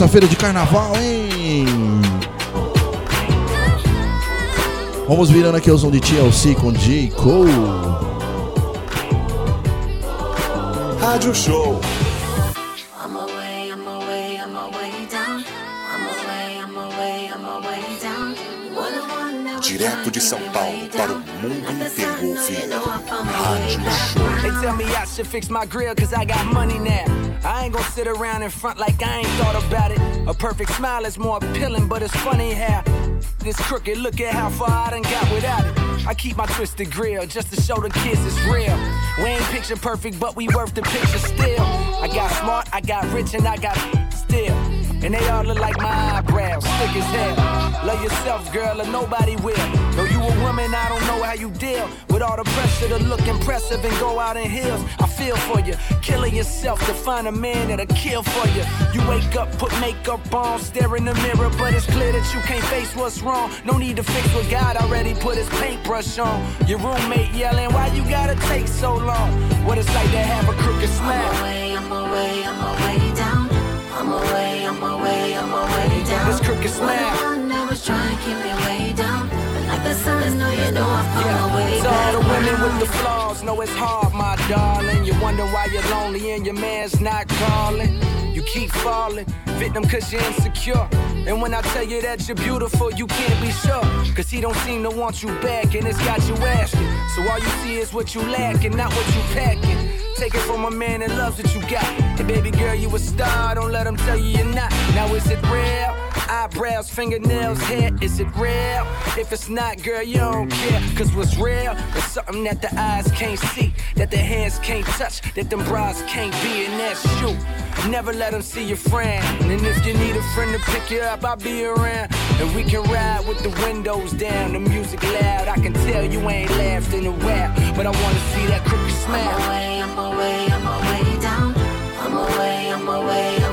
Terça-feira de carnaval, hein? Vamos virando aqui o som de TLC com J. Cole. Rádio Show. Fix my grill cause I got money now. I ain't gonna sit around in front like I ain't thought about it. A perfect smile is more appealing, but it's funny how this crooked. Look at how far I done got without it. I keep my twisted grill just to show the kids it's real. We ain't picture perfect, but we worth the picture still. I got smart, I got rich, and I got still. And they all look like my eyebrows, thick as hell. Love yourself, girl, or nobody will. Though you a woman, I don't know how you deal with all the pressure to look impressive and go out in heels. I feel for you, killing yourself to find a man that'll kill for you. You wake up, put makeup on, stare in the mirror, but it's clear that you can't face what's wrong. No need to fix what God already put his paintbrush on. Your roommate yelling, why you gotta take so long? What it's like to have a crooked smile. I'm away, I'm away, I'm away down. I'm away, I'm away, I'm away down. This crooked smile. That was trying to keep me way down. Like the sun, no, you know I found my way To all the women with the flaws, know it's hard, my darling. You wonder why you're lonely and your man's not calling. You keep falling, victim cause you're insecure. And when I tell you that you're beautiful, you can't be sure. Cause he don't seem to want you back and it's got you asking. So So all you see is what you lack and not what you packing. Take it from a man that loves what you got. Hey, baby girl, you a star. Don't let them tell you you're not. Now, is it real? Eyebrows, fingernails, hair, is it real? If it's not, girl, you don't care. Cause what's real is something that the eyes can't see, that the hands can't touch, that them bras can't be, and that's you. Never let them see your friend. And if you need a friend to pick you up, I'll be around. And we can ride with the windows down, the music loud. I can tell you ain't laughed in a while, but I wanna see that crooked smile. I'm away, I'm away, I'm away down. I'm away, I'm away, I'm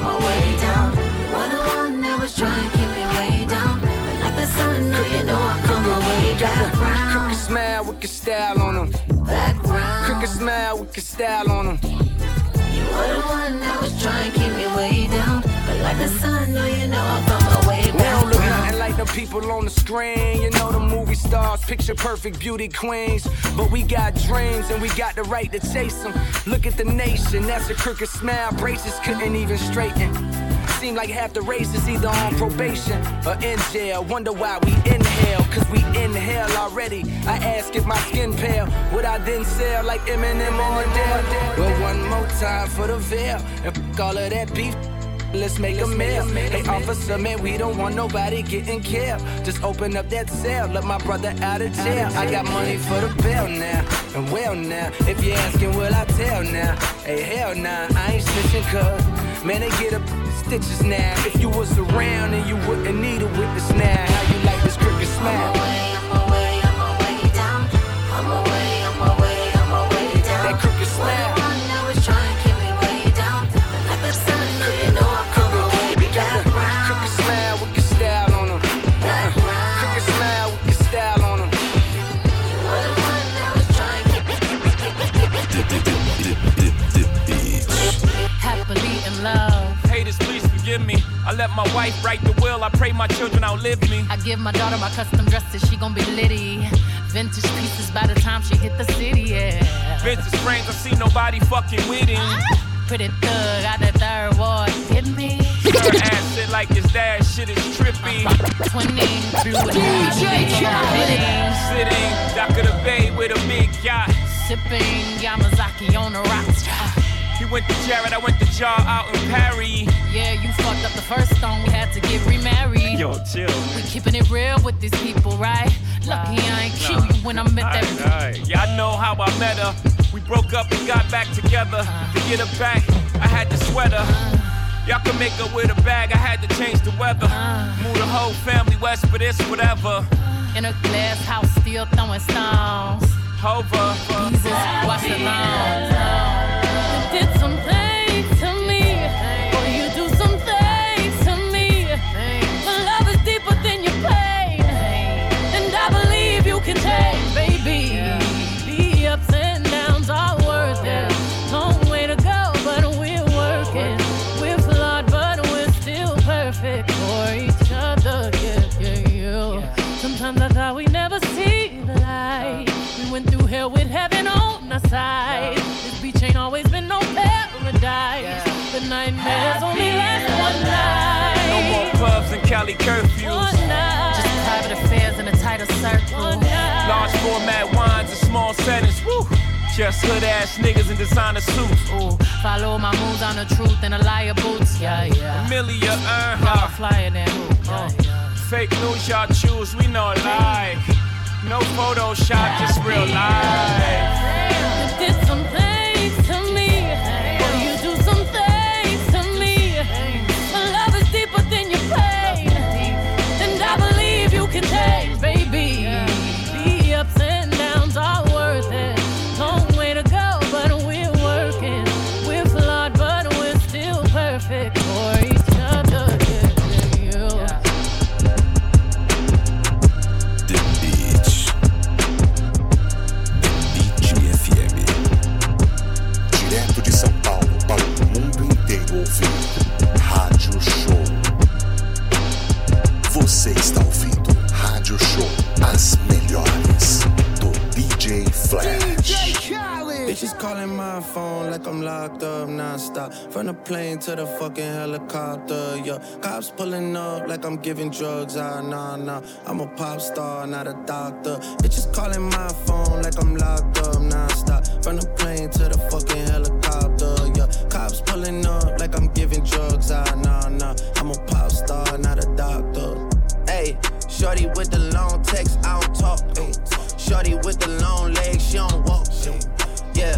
that trying to keep me way down. But like the sun, now you know I come away background. Crooked smile with your style on them. Background. Crooked smile with your style on them. You were the one that was trying to keep me way down. But like the sun, now you know I come away We don't look nothing like the people on the screen. You know the movie stars, picture perfect beauty queens. But we got dreams and we got the right to chase them. Look at the nation, that's a crooked smile. Braces couldn't even straighten. Seem like half the race is either on probation or in jail. Wonder why we inhale, cause we inhale already. I ask if my skin pale, would I then sell like Eminem and Adele? Well, one more time for the veil, and f- all of that beef. Let's make a meal. Hey, officer, man, we don't want nobody getting killed. Just open up that cell, let my brother out of jail. I got money for the bill now, and well now. If you're asking, will I tell now? Hey, hell nah, I ain't snitching, cuz. Man, they get up stitches now. If you was around and you wouldn't need a witness now, how you like this crooked smile? Forgive me. I let my wife write the will. I pray my children outlive me. I give my daughter my custom dresses, she gon' be litty. Vintage pieces by the time she hit the city, yeah. Vintage frames, I see nobody fucking with him. Ah, pretty thug out the third ward, hit me. Her ass sit like his dad, shit is trippy. Twinning through a DJ Sitting, dock of the bay with a big yacht. Sipping Yamazaki on the rocks. He went to Jared, I went to Jar out in Paris. Yeah, you fucked up the first song, we had to get remarried. Yo, chill. We keeping it real with these people, right? Lucky I ain't kill you when I met that Alright, Yeah, I know how I met her. We broke up and got back together. Uh-huh. To get her back, I had to sweat her. Uh-huh. Y'all can make her with a bag, I had to change the weather. Uh-huh. Move the whole family west for this, whatever. In a glass house, still throwing stones. Hover. Jesus, watch the format wines and small settings. Woo. Just hood ass niggas in designer suits. Ooh, follow my moves on the truth and a liar boots. Yeah, yeah. Amelia uh-huh. Earhart. flyer than who? Yeah, uh, yeah. Fake news y'all choose, we know lie. No Photoshop, just real life. Did some locked up non-stop. From the plane to the fucking helicopter, yeah. Cops pulling up like I'm giving drugs, ah, nah, nah. I'm a pop star, not a doctor. Bitches calling my phone like I'm locked up non-stop. From the plane to the fucking helicopter, yeah. Cops pulling up like I'm giving drugs, ah, nah, nah. I'm a pop star, not a doctor. Hey, shorty with the long text, I don't talk. Ay. Shorty with the long legs, she don't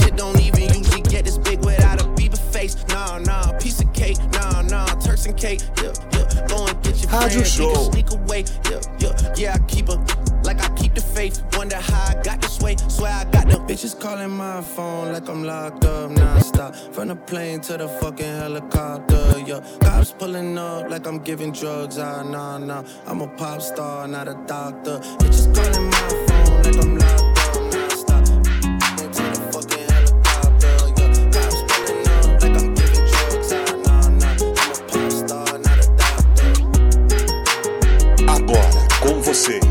Shit don't even usually get this big without a Bieber face. Nah, nah, piece of cake. Nah, nah, Turks and cake. Yeah, yeah. Go and get your friends. You Show. sneak away. Yeah, yeah, yeah. I keep her like I keep the faith. Wonder how I got this way. Swear I got the Bitches calling my phone like I'm locked up nonstop. From the plane to the fucking helicopter, yeah. Cops pulling up like I'm giving drugs, ah, nah, nah. I'm a pop star, not a doctor. Bitches calling my phone like I'm locked com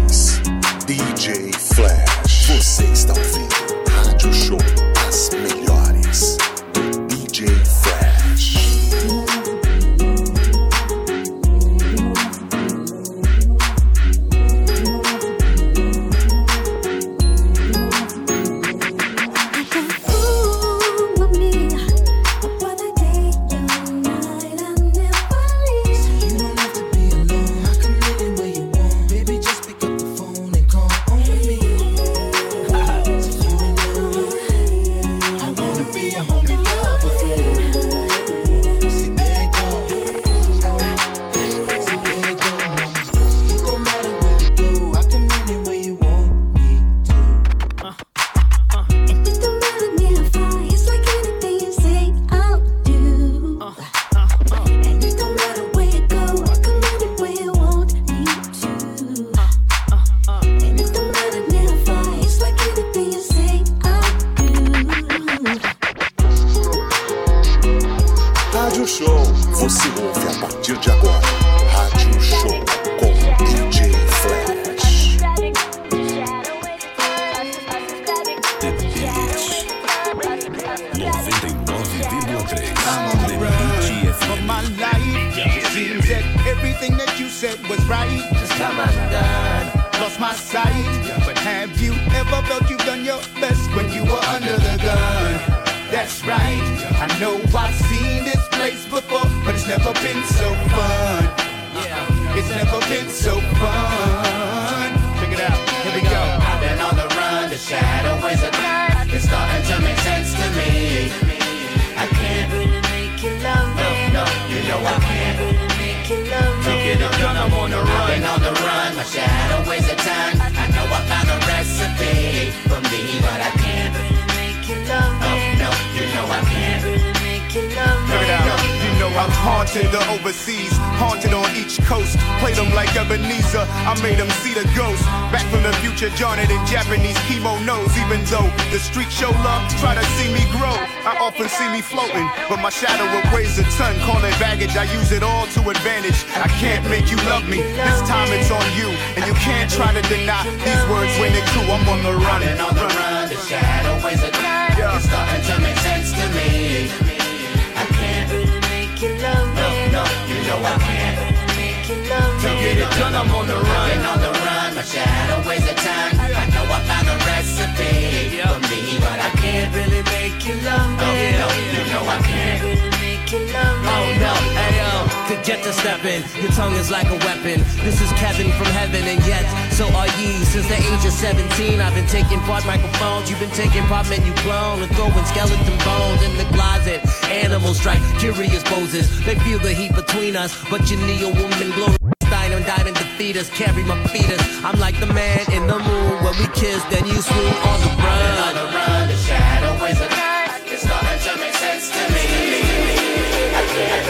get it done, I'm on the run. I've Been on the run, but you had a waste of time. I know I found a recipe for me, but I can't really make you love me. Oh, you oh, know, you know I can't really make you love me. Oh no, ayo, could get to stepping. Your tongue is like a weapon. This is Kevin from heaven, and yet so are ye. Since the age of 17, I've been taking part microphones. You've been taking part men you clone and throwing skeleton bones in the closet. Animals strike curious poses. They feel the heat between us, but you need a woman glory. Dine and dine and defeat us, carry my fetus. I'm like the man in the moon when we kiss, then you swoon on the run. On the run, the shadow is a curse. It's starting to make sense to me. I can't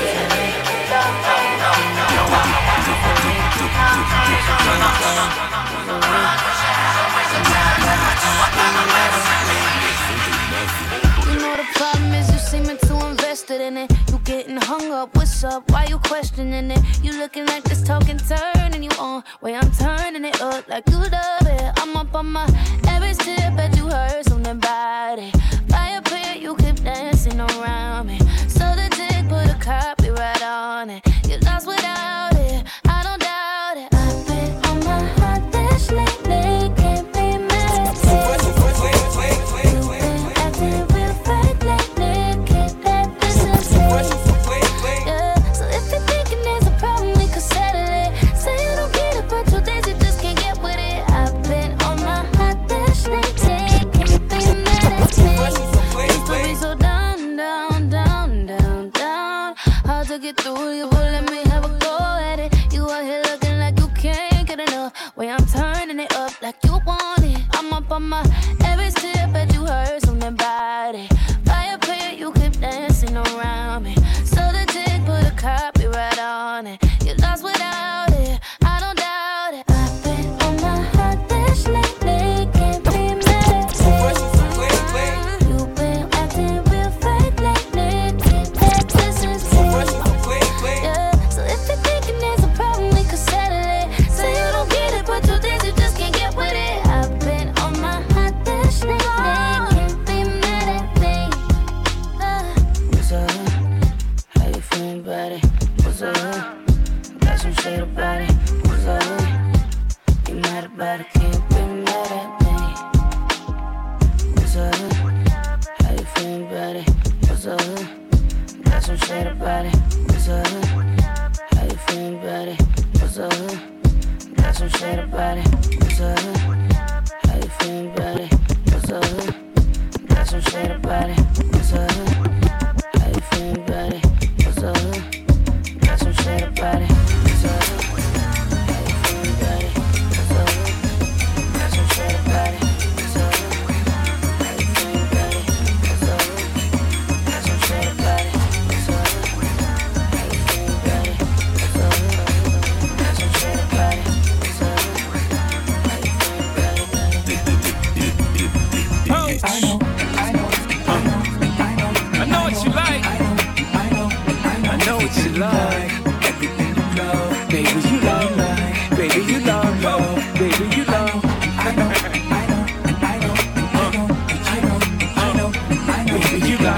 You invested in it. You getting hung up. What's up? Why you questioning it? You looking like this talking turning you on. Way I'm turning it up like you love it. I'm up on my every step that you heard something about it. Fire pit, you keep dancing around me. So the dick put a copyright on it. You lost without it. Through, you won't let me have a go at it. You out here looking like you can't get enough. Way I'm turning it up like you want it. I'm up on my every step that you heard something about it.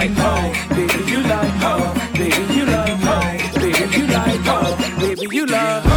Like baby, you like love, baby, you love, love, baby, you like love, baby, you love.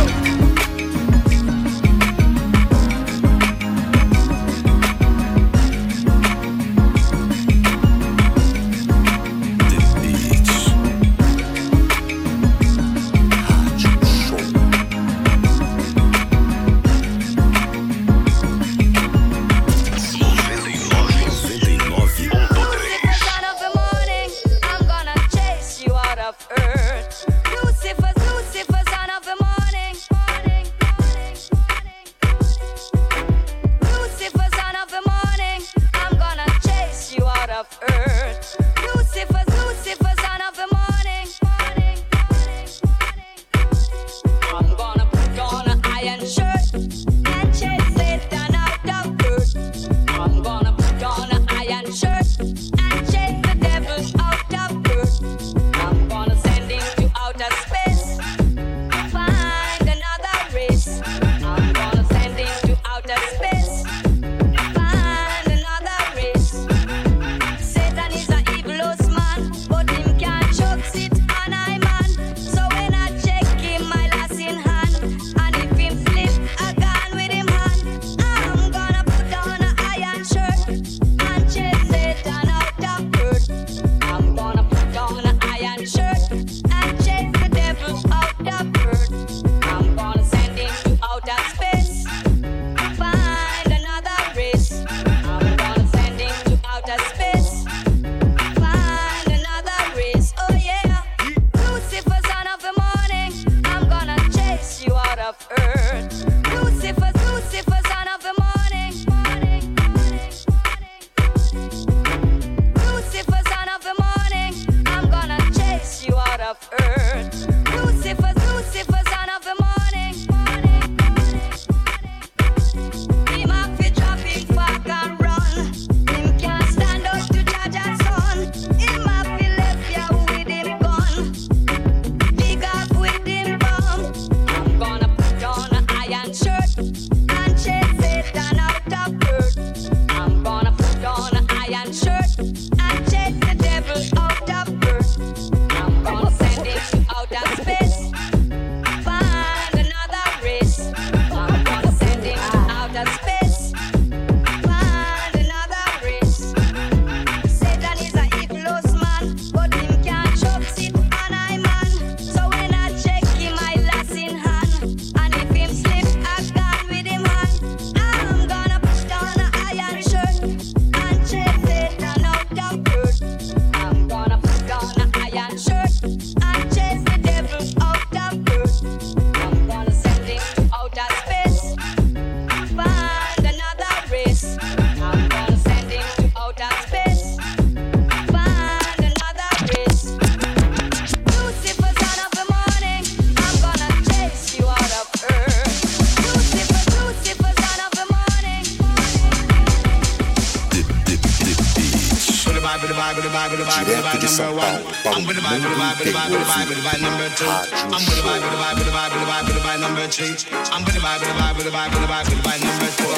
I'm with the vibe, with the vibe, with the vibe, with the vibe, number two. I'm with the vibe, with the vibe, with the vibe, with the vibe, with the vibe number three. I'm with the vibe, with the vibe, with the vibe, with the vibe, with the vibe number four.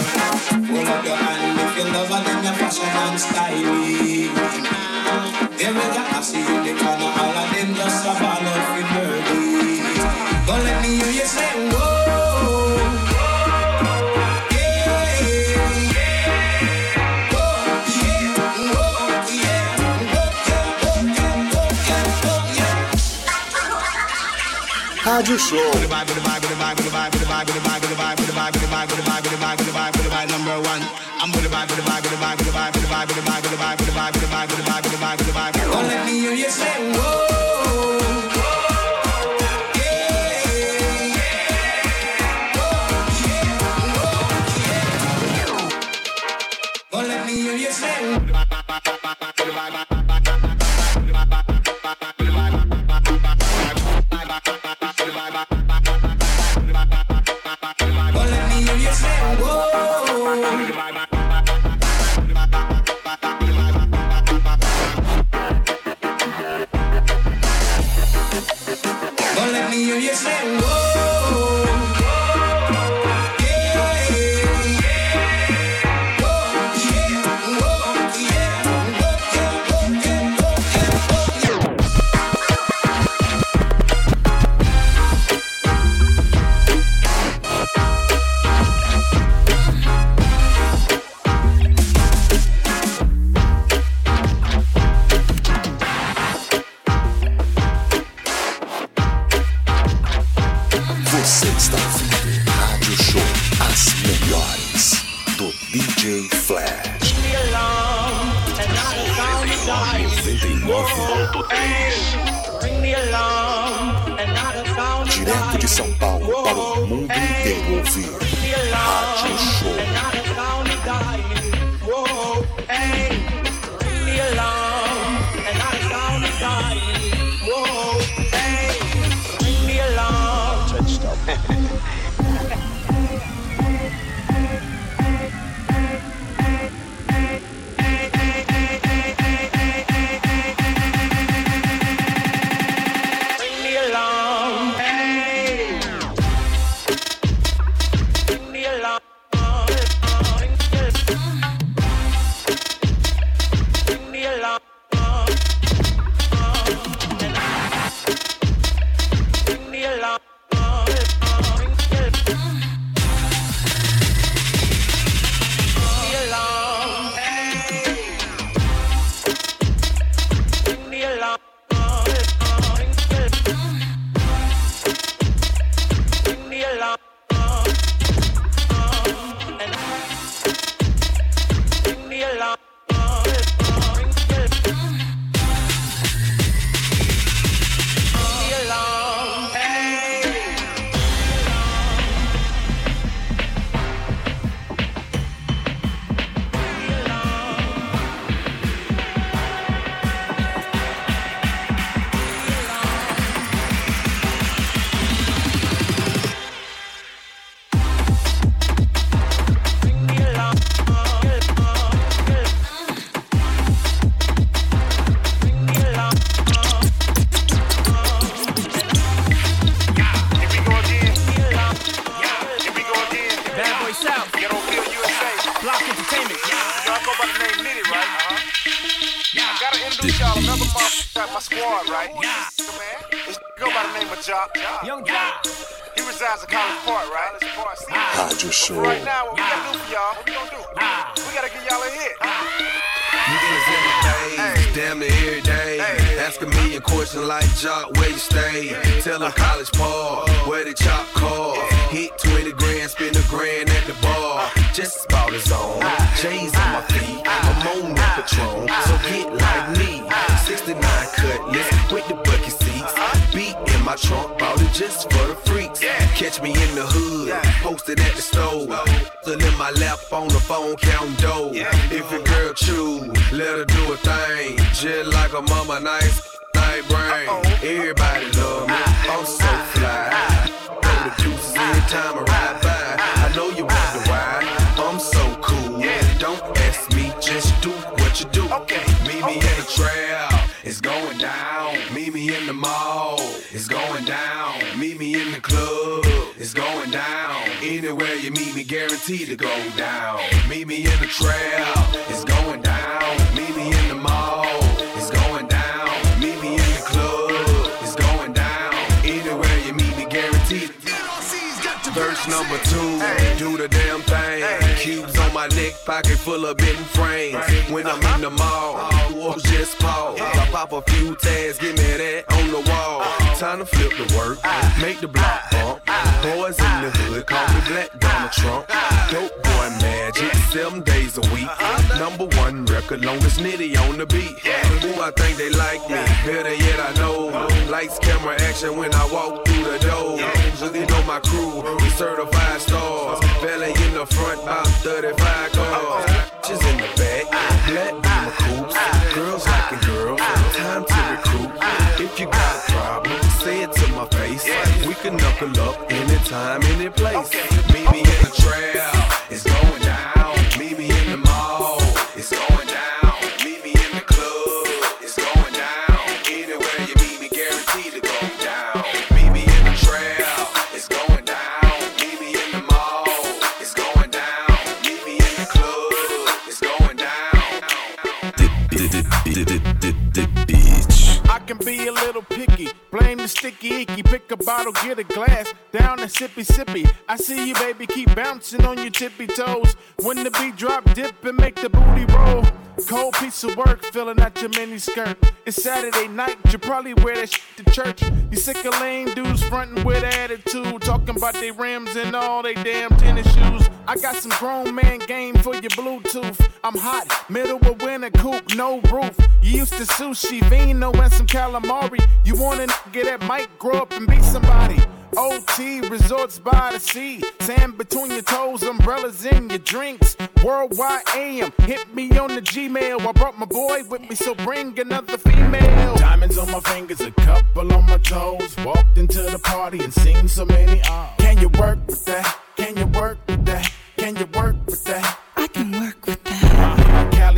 Hold up your hand if you love her, then your fashion and style. Every time I see you, they kinda all of them just a. the vibe. Don't let me hear you say whoa. Squad, right? Yeah. Man, this go by the name of Joc. Yung Joc. He resides in College Park, right? Rádio Show. Right now, what we gotta do for y'all? What we gonna do? We gotta give y'all a hit. Niggas in the days, damn near every day. Asking me a question like Joc, where you stay? Tell them college Paul, where the chop call. Hit 20 grand, spend a grand at the bar. Uh. Just about his own. J's on my feet, uh. I'm on the uh. Patron. So get like me. 69 cutlass with the bucket seats. Beat my trunk, bought it just for the freaks. Yeah. Catch me in the hood, posted at the stove. Still in my lap on the phone, counting dough. If your girl chew, let her do a thing. Just like a mama, nice night brain. Everybody love me, I'm so fly. Throw the juices every time I ride by. I know you wonder why I'm so cool. Don't ask me, just do what you do. Okay. Meet me in the trail. It's going down. Meet me in the mall. It's going down. Meet me in the club. It's going down. Anywhere you meet me, guaranteed to go down. Meet me in the trail. It's going down. Meet me Number two, do the damn thing. Cubes on my neck, pocket full of bitten frames. When I'm in the mall, walls just pause. I pop a few tags, give me that on the wall. Time to flip the work, make the block bump. Boys in the hood call me Black Donald Trump. Dope boy magic, seven days a week. Number one record, longest nitty on the beat. Ooh, I think they like me. Better yet, I know. Lights, camera, action when I walk through the door. They know my crew, we certified stars. Belly in the front, about 35 cars. Just in the back, black beamer coops. Girls like a girl, time to recruit. If you got a problem, say it to my face. We can knuckle up anytime, any place. Meet me in the trail, it's going be a little. Blame the sticky icky. Pick a bottle, get a glass. Down and sippy sippy. I see you, baby. Keep bouncing on your tippy toes. When the beat drop, dip and make the booty roll. Cold piece of work, filling out your mini skirt. It's Saturday night, you probably wear that shit to church. You sick of lame dudes frontin' with attitude, talking about they rims and all they damn tennis shoes. I got some grown man game for your Bluetooth. I'm hot, middle of winter, coupe, no roof. You used to sushi, vino, and some calamari. You want a nigga that might grow up and be somebody. OT resorts by the sea, sand between your toes, umbrellas in your drinks. Worldwide AM, hit me on the Gmail. I brought my boy with me, so bring another female. Diamonds on my fingers, a couple on my toes. Walked into the party and seen so many. Uh, can you work with that? Can you work with that? Can you work with that?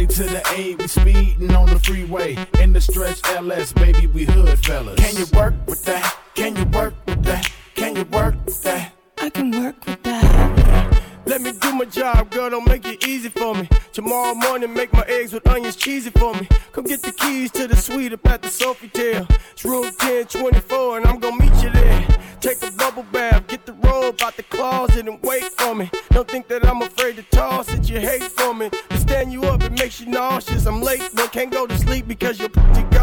That. Cali to the A, we speeding on the freeway. In the stretch LS, baby, we hood fellas. Can you work with that? Can you work with that? Can you work with that? I can work with that. Let me do my job, girl, don't make it easy for me. Tomorrow morning, make my eggs with onions cheesy for me. Come get the keys to the suite up at the Sofitel. It's room 1024, and I'm gonna meet you there. Take a bubble bath, get the robe out the closet, and wait for me. Don't think that I'm afraid to toss that you hate for me. Stand you up, it makes you nauseous. I'm late, but can't go to sleep because you're pretty gorgeous.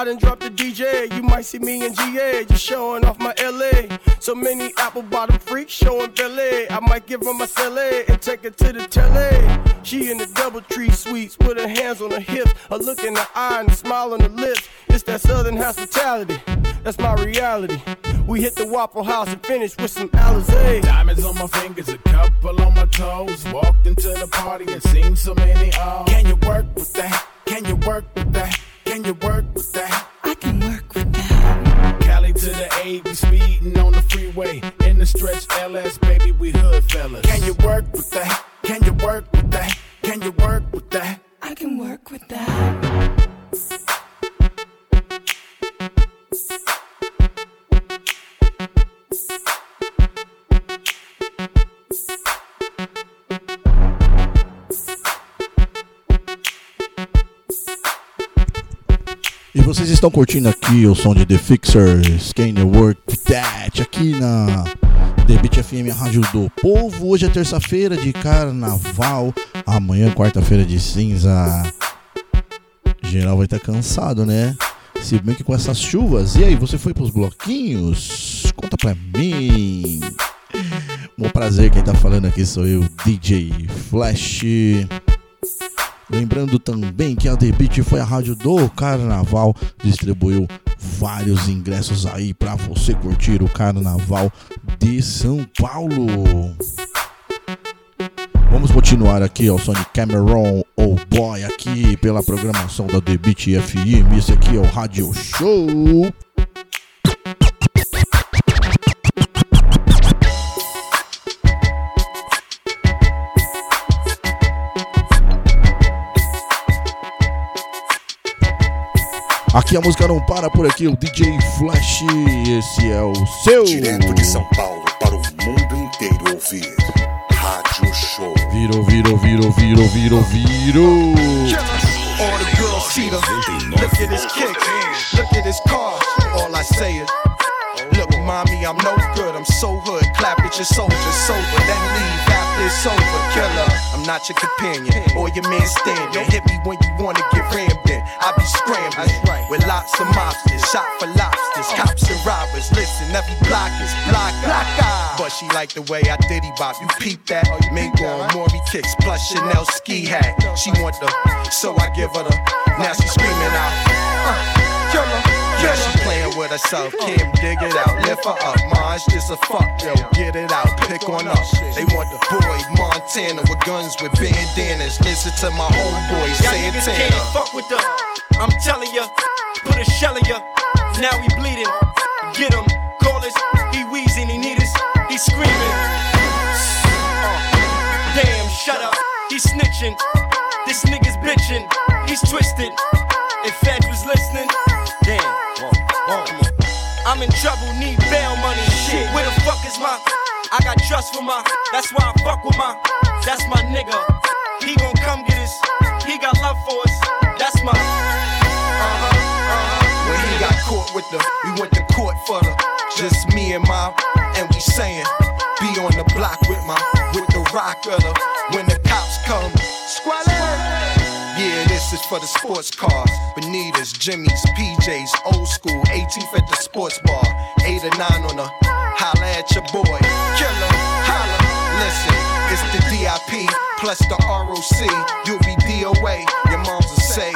I done dropped the DJ. You might see me in GA, just showing off my LA. So many apple bottom freaks showing belly. I might give her my celly and take her to the telly. She in the double tree suites with her hands on her hips, a look in her eye and a smile on her lips. It's that southern hospitality. That's my reality. We hit the Waffle House and finish with some Alizé. Diamonds on my fingers, a couple on my toes. Walked into the party and seen so many. Oh, can you work with that? Can you work with that? Can you work with that? I can work with that. Cali to the A, we speeding on the freeway. In the stretch LS, baby, we hood fellas. Can you work with that? Can you work with that? Can you work with that? I can work with that. Vocês estão curtindo aqui o som de The Fixers, Can You Work That, aqui na The Beat FM, a rádio do povo. Hoje é terça-feira de carnaval, amanhã quarta-feira de cinza. Geral vai estar cansado, né? Se bem que com essas chuvas. E aí, você foi pros bloquinhos? Conta pra mim. Um prazer, quem tá falando aqui sou eu, DJ Flash. Lembrando também que a The Beat foi a rádio do carnaval, distribuiu vários ingressos aí para você curtir o carnaval de São Paulo. Vamos continuar aqui som de Cameron ou Boy aqui pela programação da The Beat FM. Esse aqui é o Rádio Show. Aqui a música não para por aqui, o DJ Flash, esse é o seu. Direto de São Paulo para o mundo inteiro ouvir. Rádio Show. Virou, virou, virou, virou, virou, virou. All the girls see the Look at his kicks, look at his car. All I say is, Look, mommy, I'm no good. I'm so hood. Clap at your soldiers sober, then leave after it's over. Killer, I'm not your companion or your man standing. Hit me when you wanna get rammed. I be scrambling with lots of mobsters, shot for lobsters, cops and robbers. Listen, every block is block block But she like the way I diddy bop. You peep that? Mingo on Maury kicks plus Chanel ski hat. She want the, so I give her the. Now she screaming out. Uh, killer. Yeah, she playing with herself. Kim, dig it out. Lift her up. Ma, it's just a fuck, yo. Get it out. Pick on up. They want the boy Montana with guns with bandanas. Listen to my homeboy Santana. can't fuck with the. I'm telling ya, put a shell in ya. Now he bleeding. Get him, call us. He wheezing, he need us. He screaming. Uh, damn, shut up. He snitching. This nigga's bitching. He's twisted. If Fed was listening, damn. I'm in trouble, need bail money. Shit, where the fuck is my? I got trust for my. That's why I fuck with my. That's my nigga. He gon' come get us. He got love for us. That's my. Uh-huh, uh-huh. When he got caught with the, we went to court for the, just me and my, and we saying, be on the block with my, with the rock of the, when the cops come, Yeah, this is for the sports cars, Benitas, Jimmy's, PJs, old school, 18th at the sports bar, 8 or 9 on the, holla at your boy, killer, holla, listen, it's the DIP, plus the ROC, you'll be DOA, your moms will say,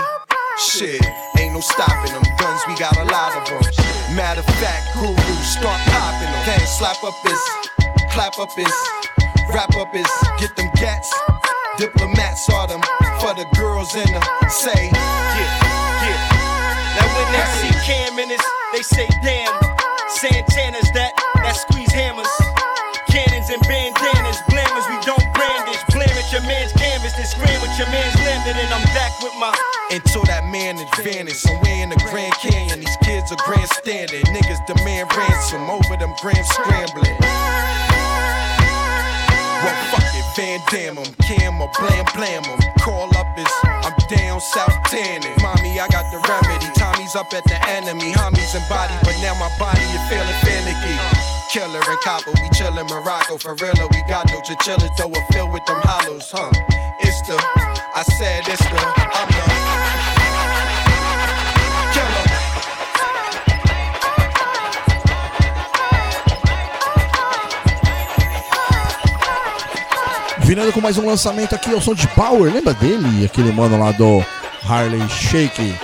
Shit, ain't no stopping them. Guns, we got a lot of them. Matter of fact, guru, start popping them. Then slap up his, clap up his, wrap up his, get them gats. Diplomats are them for the girls in the say, yeah, yeah. Now when they see Cam in this, they say damn. Santana's that, that squeeze hammers. Cannons and bandanas, blammers, we don't brandish. Blam at your man's canvas, then scream with your man's landed, and I'm back with my. until that man is vanished. Somewhere in the Grand Canyon, these kids are grandstanding. Niggas demand ransom over them grams scrambling. Well, fuck Van Damme 'em, Cam or Blam Blam 'em. Call up is, I'm down south tanning. Mommy, I got the remedy. Tommy's up at the enemy. Homies and body, but now my body is feeling finicky. Killer and copper, we chillin' Morocco. For real, we got no chinchillas, though we're filled with them hollows, huh? It's the, I said it's the, I'm the. Virando com mais um lançamento aqui ao som de Power, lembra dele? Aquele mano lá do Harley Shake.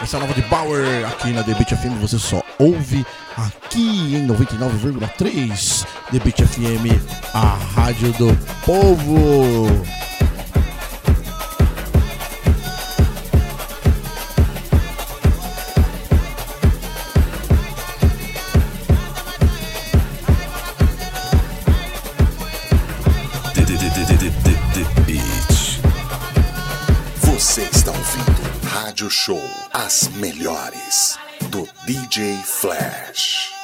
Essa nova de Power aqui na The Beat FM você só ouve aqui em 99,3 The Beat FM, a rádio do povo. Rádio Show, as melhores do DJ Flash.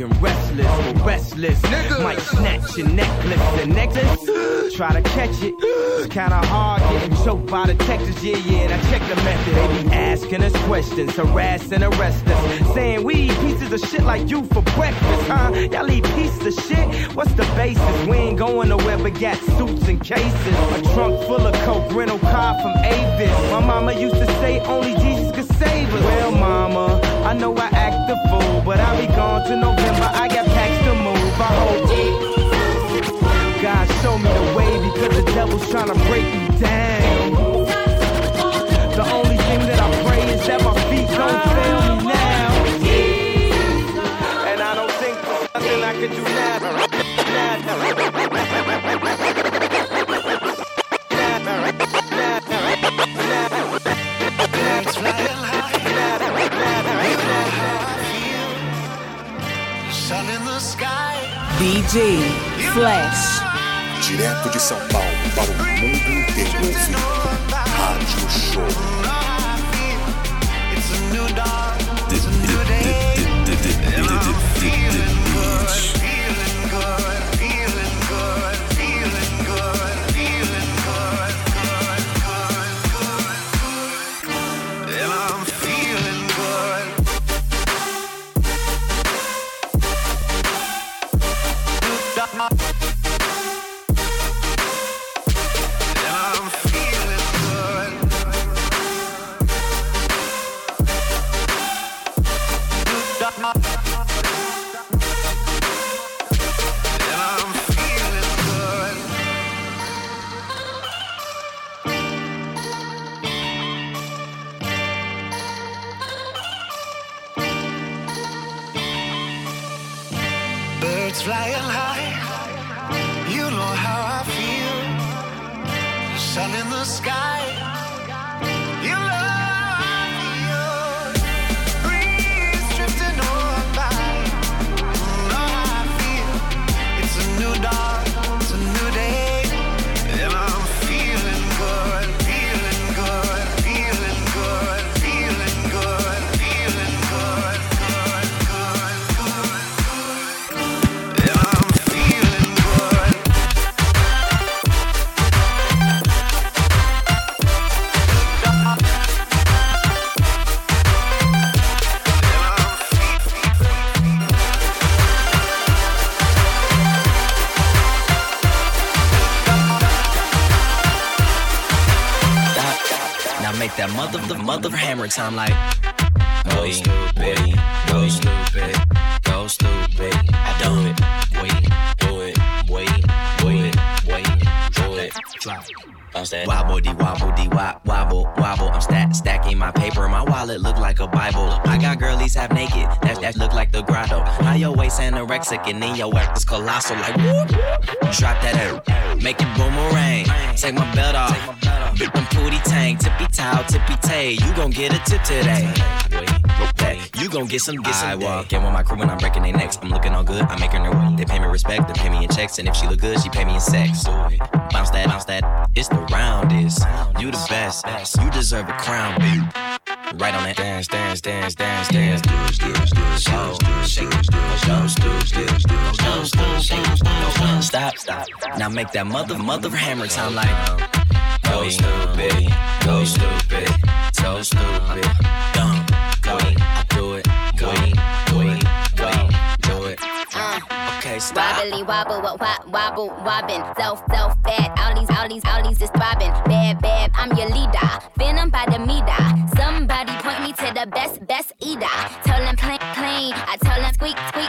Is? Young and restless, but restless. Might snatch your necklace and necklace. Try to catch it. It's kinda hard getting choked by the Texas. Yeah, yeah, and I check the method. They be asking us questions, harassing, arrest us. Saying we eat pieces of shit like you for breakfast, huh? Y'all eat pieces of shit? What's the basis? We ain't going nowhere but got suits and cases. A trunk full of coke, rental car from Avis. My mama used to say only Jesus could save us. Well, mama, I know I act the fool, but I'll be gone to November. I got packs to move. I hope God show me the way because the devil's trying to break me down. The only thing that I pray is that my feet don't fail me now. And I don't think there's nothing I can do now. DJ Flash. Direto de São Paulo para o mundo inteiro ouvir. Rádio Show. Hammer time like go stupid, go stupid, go stupid. I do it, wait, do it, wait, wait, wait, do it. Drop. I'm sta- Wobble de wobble de wop wobble wobble. I'm stack stacking my paper. My wallet look like a Bible. I got girlies half naked. That that look like the grotto. How your waist anorexic and then your act is colossal. Like whoop. Drop that out. Make it boomerang. Take my belt off. Big them booty tank. Tippy towel, tippy tay. You gon' get a tip today. You gon' get some, get some. I walk in with my crew when I'm breaking their necks. I'm looking all good, I'm making her way. They pay me respect, they pay me in checks, and if she look good, she pay me in sex. Bounce that, bounce that. It's the roundest. You the best. You deserve a crown, baby. Right on that dance, dance, dance, dance, dance. Dance, dance, dance, dance, shake dance, shake it, dance. Stop, stop. Now make that mother, mother hammer time like. Go stupid, go stupid, so stupid, dumb, go do it, go go go do it. Uh, okay, stop. Wobbly wobble, wop, wobble, wobbin'. Self, self, fat, all these, all these, all these is throbbing. Bad, bad, I'm your leader. Venom by the meter. Somebody point me to the best, best eater. Tell them clean, clean. I tell them squeak, squeaky.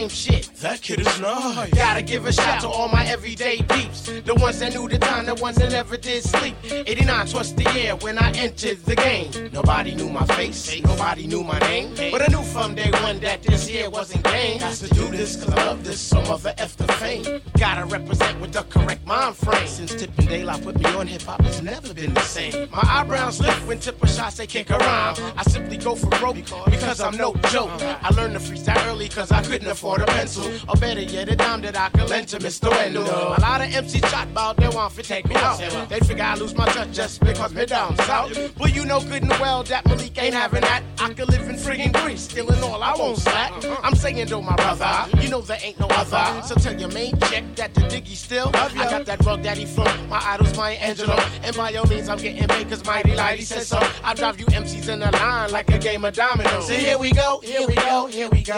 Same shit. That kid is nice. Gotta give a shout to all my everyday peeps. The ones that knew the time, the ones that never did sleep. 89 was the year when I entered the game. Nobody knew my face, nobody knew my name. But I knew from day one that this year wasn't game. Got to do this cause I love this, so mother F the fame. Gotta represent with the correct mind frame. Since Tippin' Daylight put me on hip hop, it's never been the same. My eyebrows lift when Tipper shots they kick around. I simply go for broke because I'm no joke. I learned to freestyle early cause I couldn't afford a pencil. Or better yet, a dime that I could lend to Mr. Wendell. A lot of MCs shot about they want to take me out. They figure I lose my touch just because me down south. But you know good and well that Malik ain't having that. I could live in friggin' Greece, stealing all I won't slack. I'm saying though, my brother, you know there ain't no other. So tell your main chick that the diggy still. I got that rug daddy from my idols, Maya Angelou. And by all means, I'm getting paid cause Mighty Lighty says so. I drive you MCs in a line like a game of dominoes. So here we go, here we go, here we go.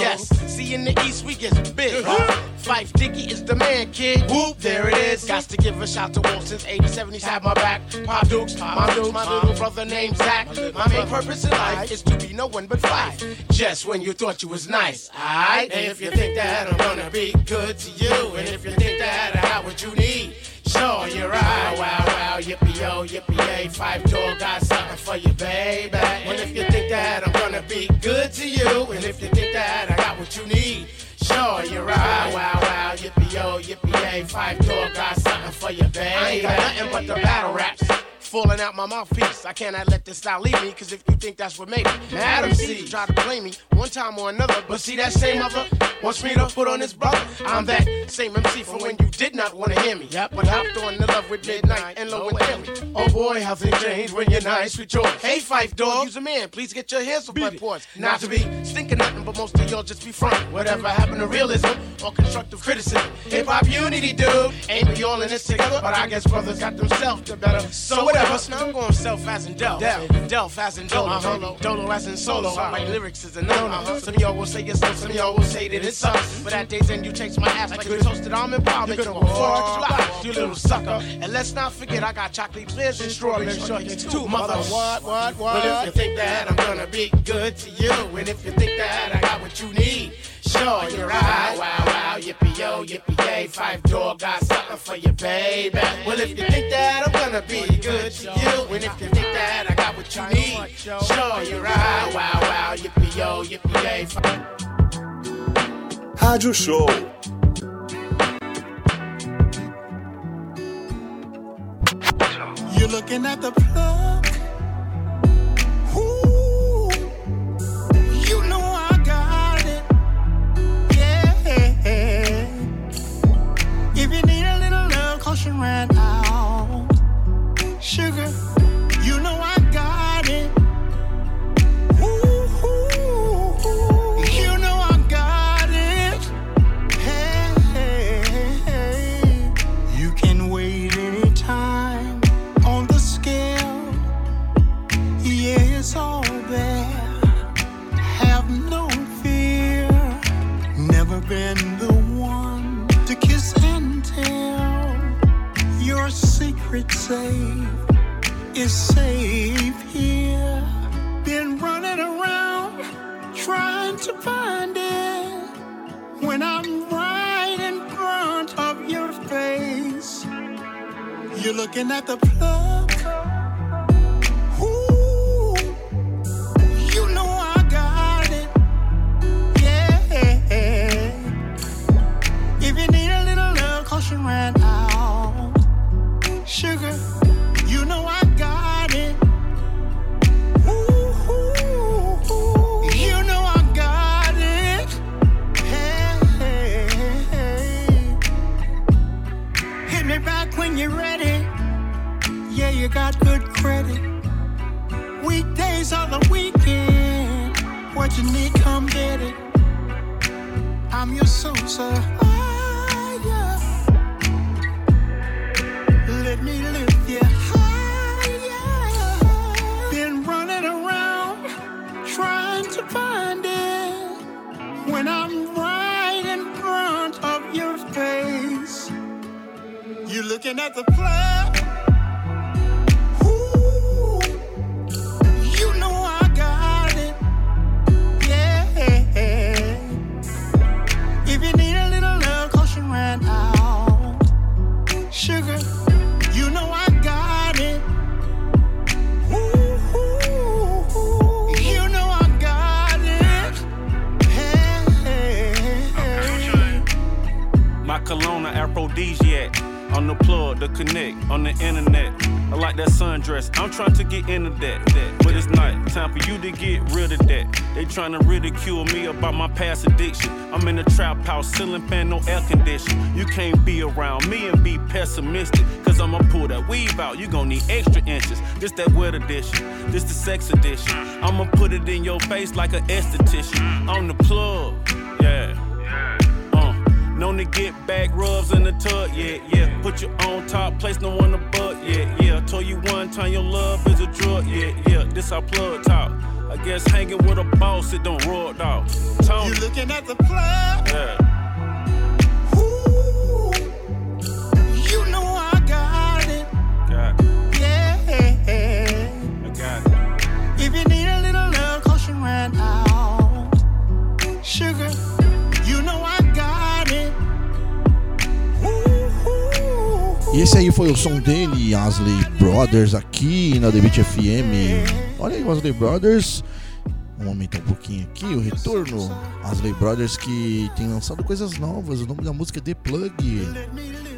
Yes, see in the East we get big. Phife Diggy is the man, kid. Whoop, there it is. Got to give a shout to Wolf since 87. He's had my back. Pop Dukes, my Dukes, my little brother named Zach. My main purpose in life is to be no one but Phife. Just when you thought you was nice, alright? And if you think that I'm gonna be good to you, and if you think that I got what you need, Sure, you're right. Wow, wow, yippee yo, yippee yay. Phife Dawg got something for you, baby. And if you think that I'm gonna be good to you, and if you think that I got what you need, sure, you're right. Wow, wow, yippee yo, yippee yay. Phife Dawg got something for you, baby. I ain't got nothing but the battle raps. Falling out my mouthpiece. I cannot let this style leave me, cause if you think that's what made me, Adam C try to blame me one time or another. But see that same mother wants me to put on his brother. I'm that same MC from when you did not want to hear me. Yep, but hopped on the love with midnight and low and Timmy. Oh boy, how things change when you're nice with yours. Hey, Phife Dawg, use a man. Please get your hands off my porch. Not to be stinking nothing, but most of y'all just be front. Whatever happened to realism or constructive criticism? Hip hop unity, dude. Ain't we all in this together? But I guess brothers got themselves to better. So whatever. Now I'm going self as in Del. Delph as in Dolo. Dolo, Dolo as in solo. My lyrics is a no-no. Some of y'all will say it's so, some of y'all will say that it sucks. But at day's end, you chase my ass like a toasted almond pie. Make you a four you little sucker. And let's not forget, I got chocolate clears and strawberry shortcakes too, mother. What, what, what? But if you think that I'm gonna be good to you, and if you think that I got what you need, sure, you're right. Wow, wow, yippee yo, yippee yay. Phife Dawg got something for you, baby. Well, if you think that I'm gonna be good to you, and if you think that I got what you need, sure, you're right. Wow, wow, yippee yo, yippee yay. Rádio Show. You're looking at the plug. Ooh, love, secret safe is safe here. Been running around trying to find it when I'm right in front of your face. You're looking at the plug. Ooh, you know I got it. Yeah. If you need a little you you got good credit. Weekdays are the weekend. What you need, come get it. I'm your Sosa. Ah, yeah. Let me lift you higher. Been running around trying to find it when I'm right in front of your face. You're looking at the plug. Sundress. I'm trying to get into that, that. But it's not time for you to get rid of that. They trying to ridicule me about my past addiction. I'm in a trap house, ceiling fan, no air condition. You can't be around me and be pessimistic. Cause I'ma pull that weave out. You gon' need extra inches. This that wet edition. This the sex edition. I'ma put it in your face like an esthetician. On the plug, yeah. To get back rubs in the tub, yeah, yeah. Put you on top, place no one above, yeah, yeah. Told you one time your love is a drug, yeah, yeah. This our plug talk. I guess hanging with a boss, it don't rub dog. Tony. You looking at the plug? Yeah. E esse aí foi o som dele, Asley Brothers, aqui na The FM. Olha aí, Asley Brothers. Vamos aumentar um pouquinho aqui o retorno. Asley Brothers que tem lançado coisas novas. O nome da música é The Plug.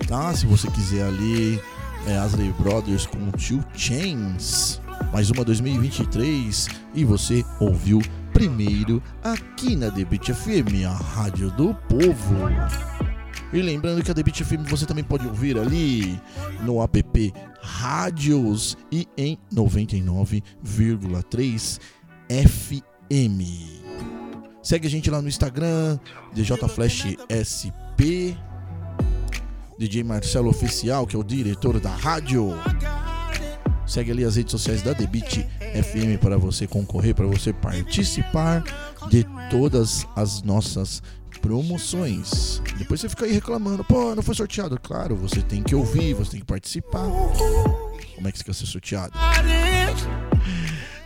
Tá? Se você quiser ali, é Asley Brothers com Two Chains. Mais uma 2023. E você ouviu primeiro aqui na The FM, a rádio do povo. E lembrando que a Beat FM você também pode ouvir ali no app Rádios e em 99,3 FM. Segue a gente lá no Instagram, DJFlashSP, DJ Marcelo Oficial, que é o diretor da rádio. Segue ali as redes sociais da Beat FM para você concorrer, para você participar de todas as nossas promoções. Depois você fica aí reclamando, pô, não foi sorteado. Claro, você tem que ouvir, você tem que participar. Como é que você quer ser sorteado?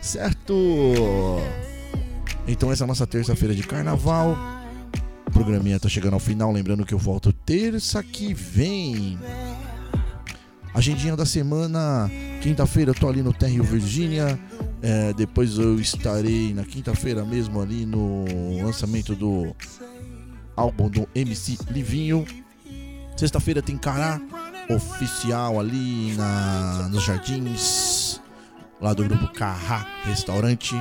Certo? Então essa é a nossa terça-feira de carnaval. O programinha tá chegando ao final, lembrando que eu volto terça que vem. Agendinha da semana, quinta-feira eu tô ali no Terrio Virgínia. É, depois eu estarei na quinta-feira mesmo ali no lançamento do álbum do MC Livinho. Sexta-feira tem Cará oficial ali na, nos jardins, lá do grupo Carrá Restaurante.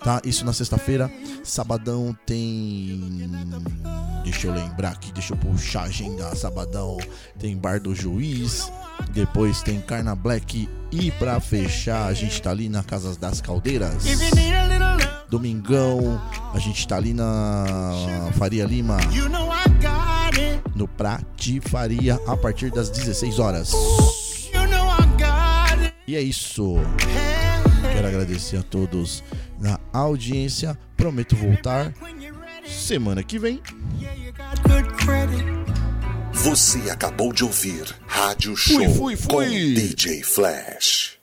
Tá? Isso na sexta-feira. Sabadão tem. Deixa eu lembrar aqui, deixa eu puxar a agenda. Sabadão tem Bar do Juiz. Depois tem Carna Black. E pra fechar, a gente tá ali na Casa das Caldeiras. Domingão, a gente tá ali na Faria Lima. You know I got it. No Pratifaria a partir das 16 horas. You know I got it. E é isso. Quero agradecer a todos na audiência. Prometo voltar semana que vem. Você acabou de ouvir Rádio Show Fui, fui, fui. com DJ Flash.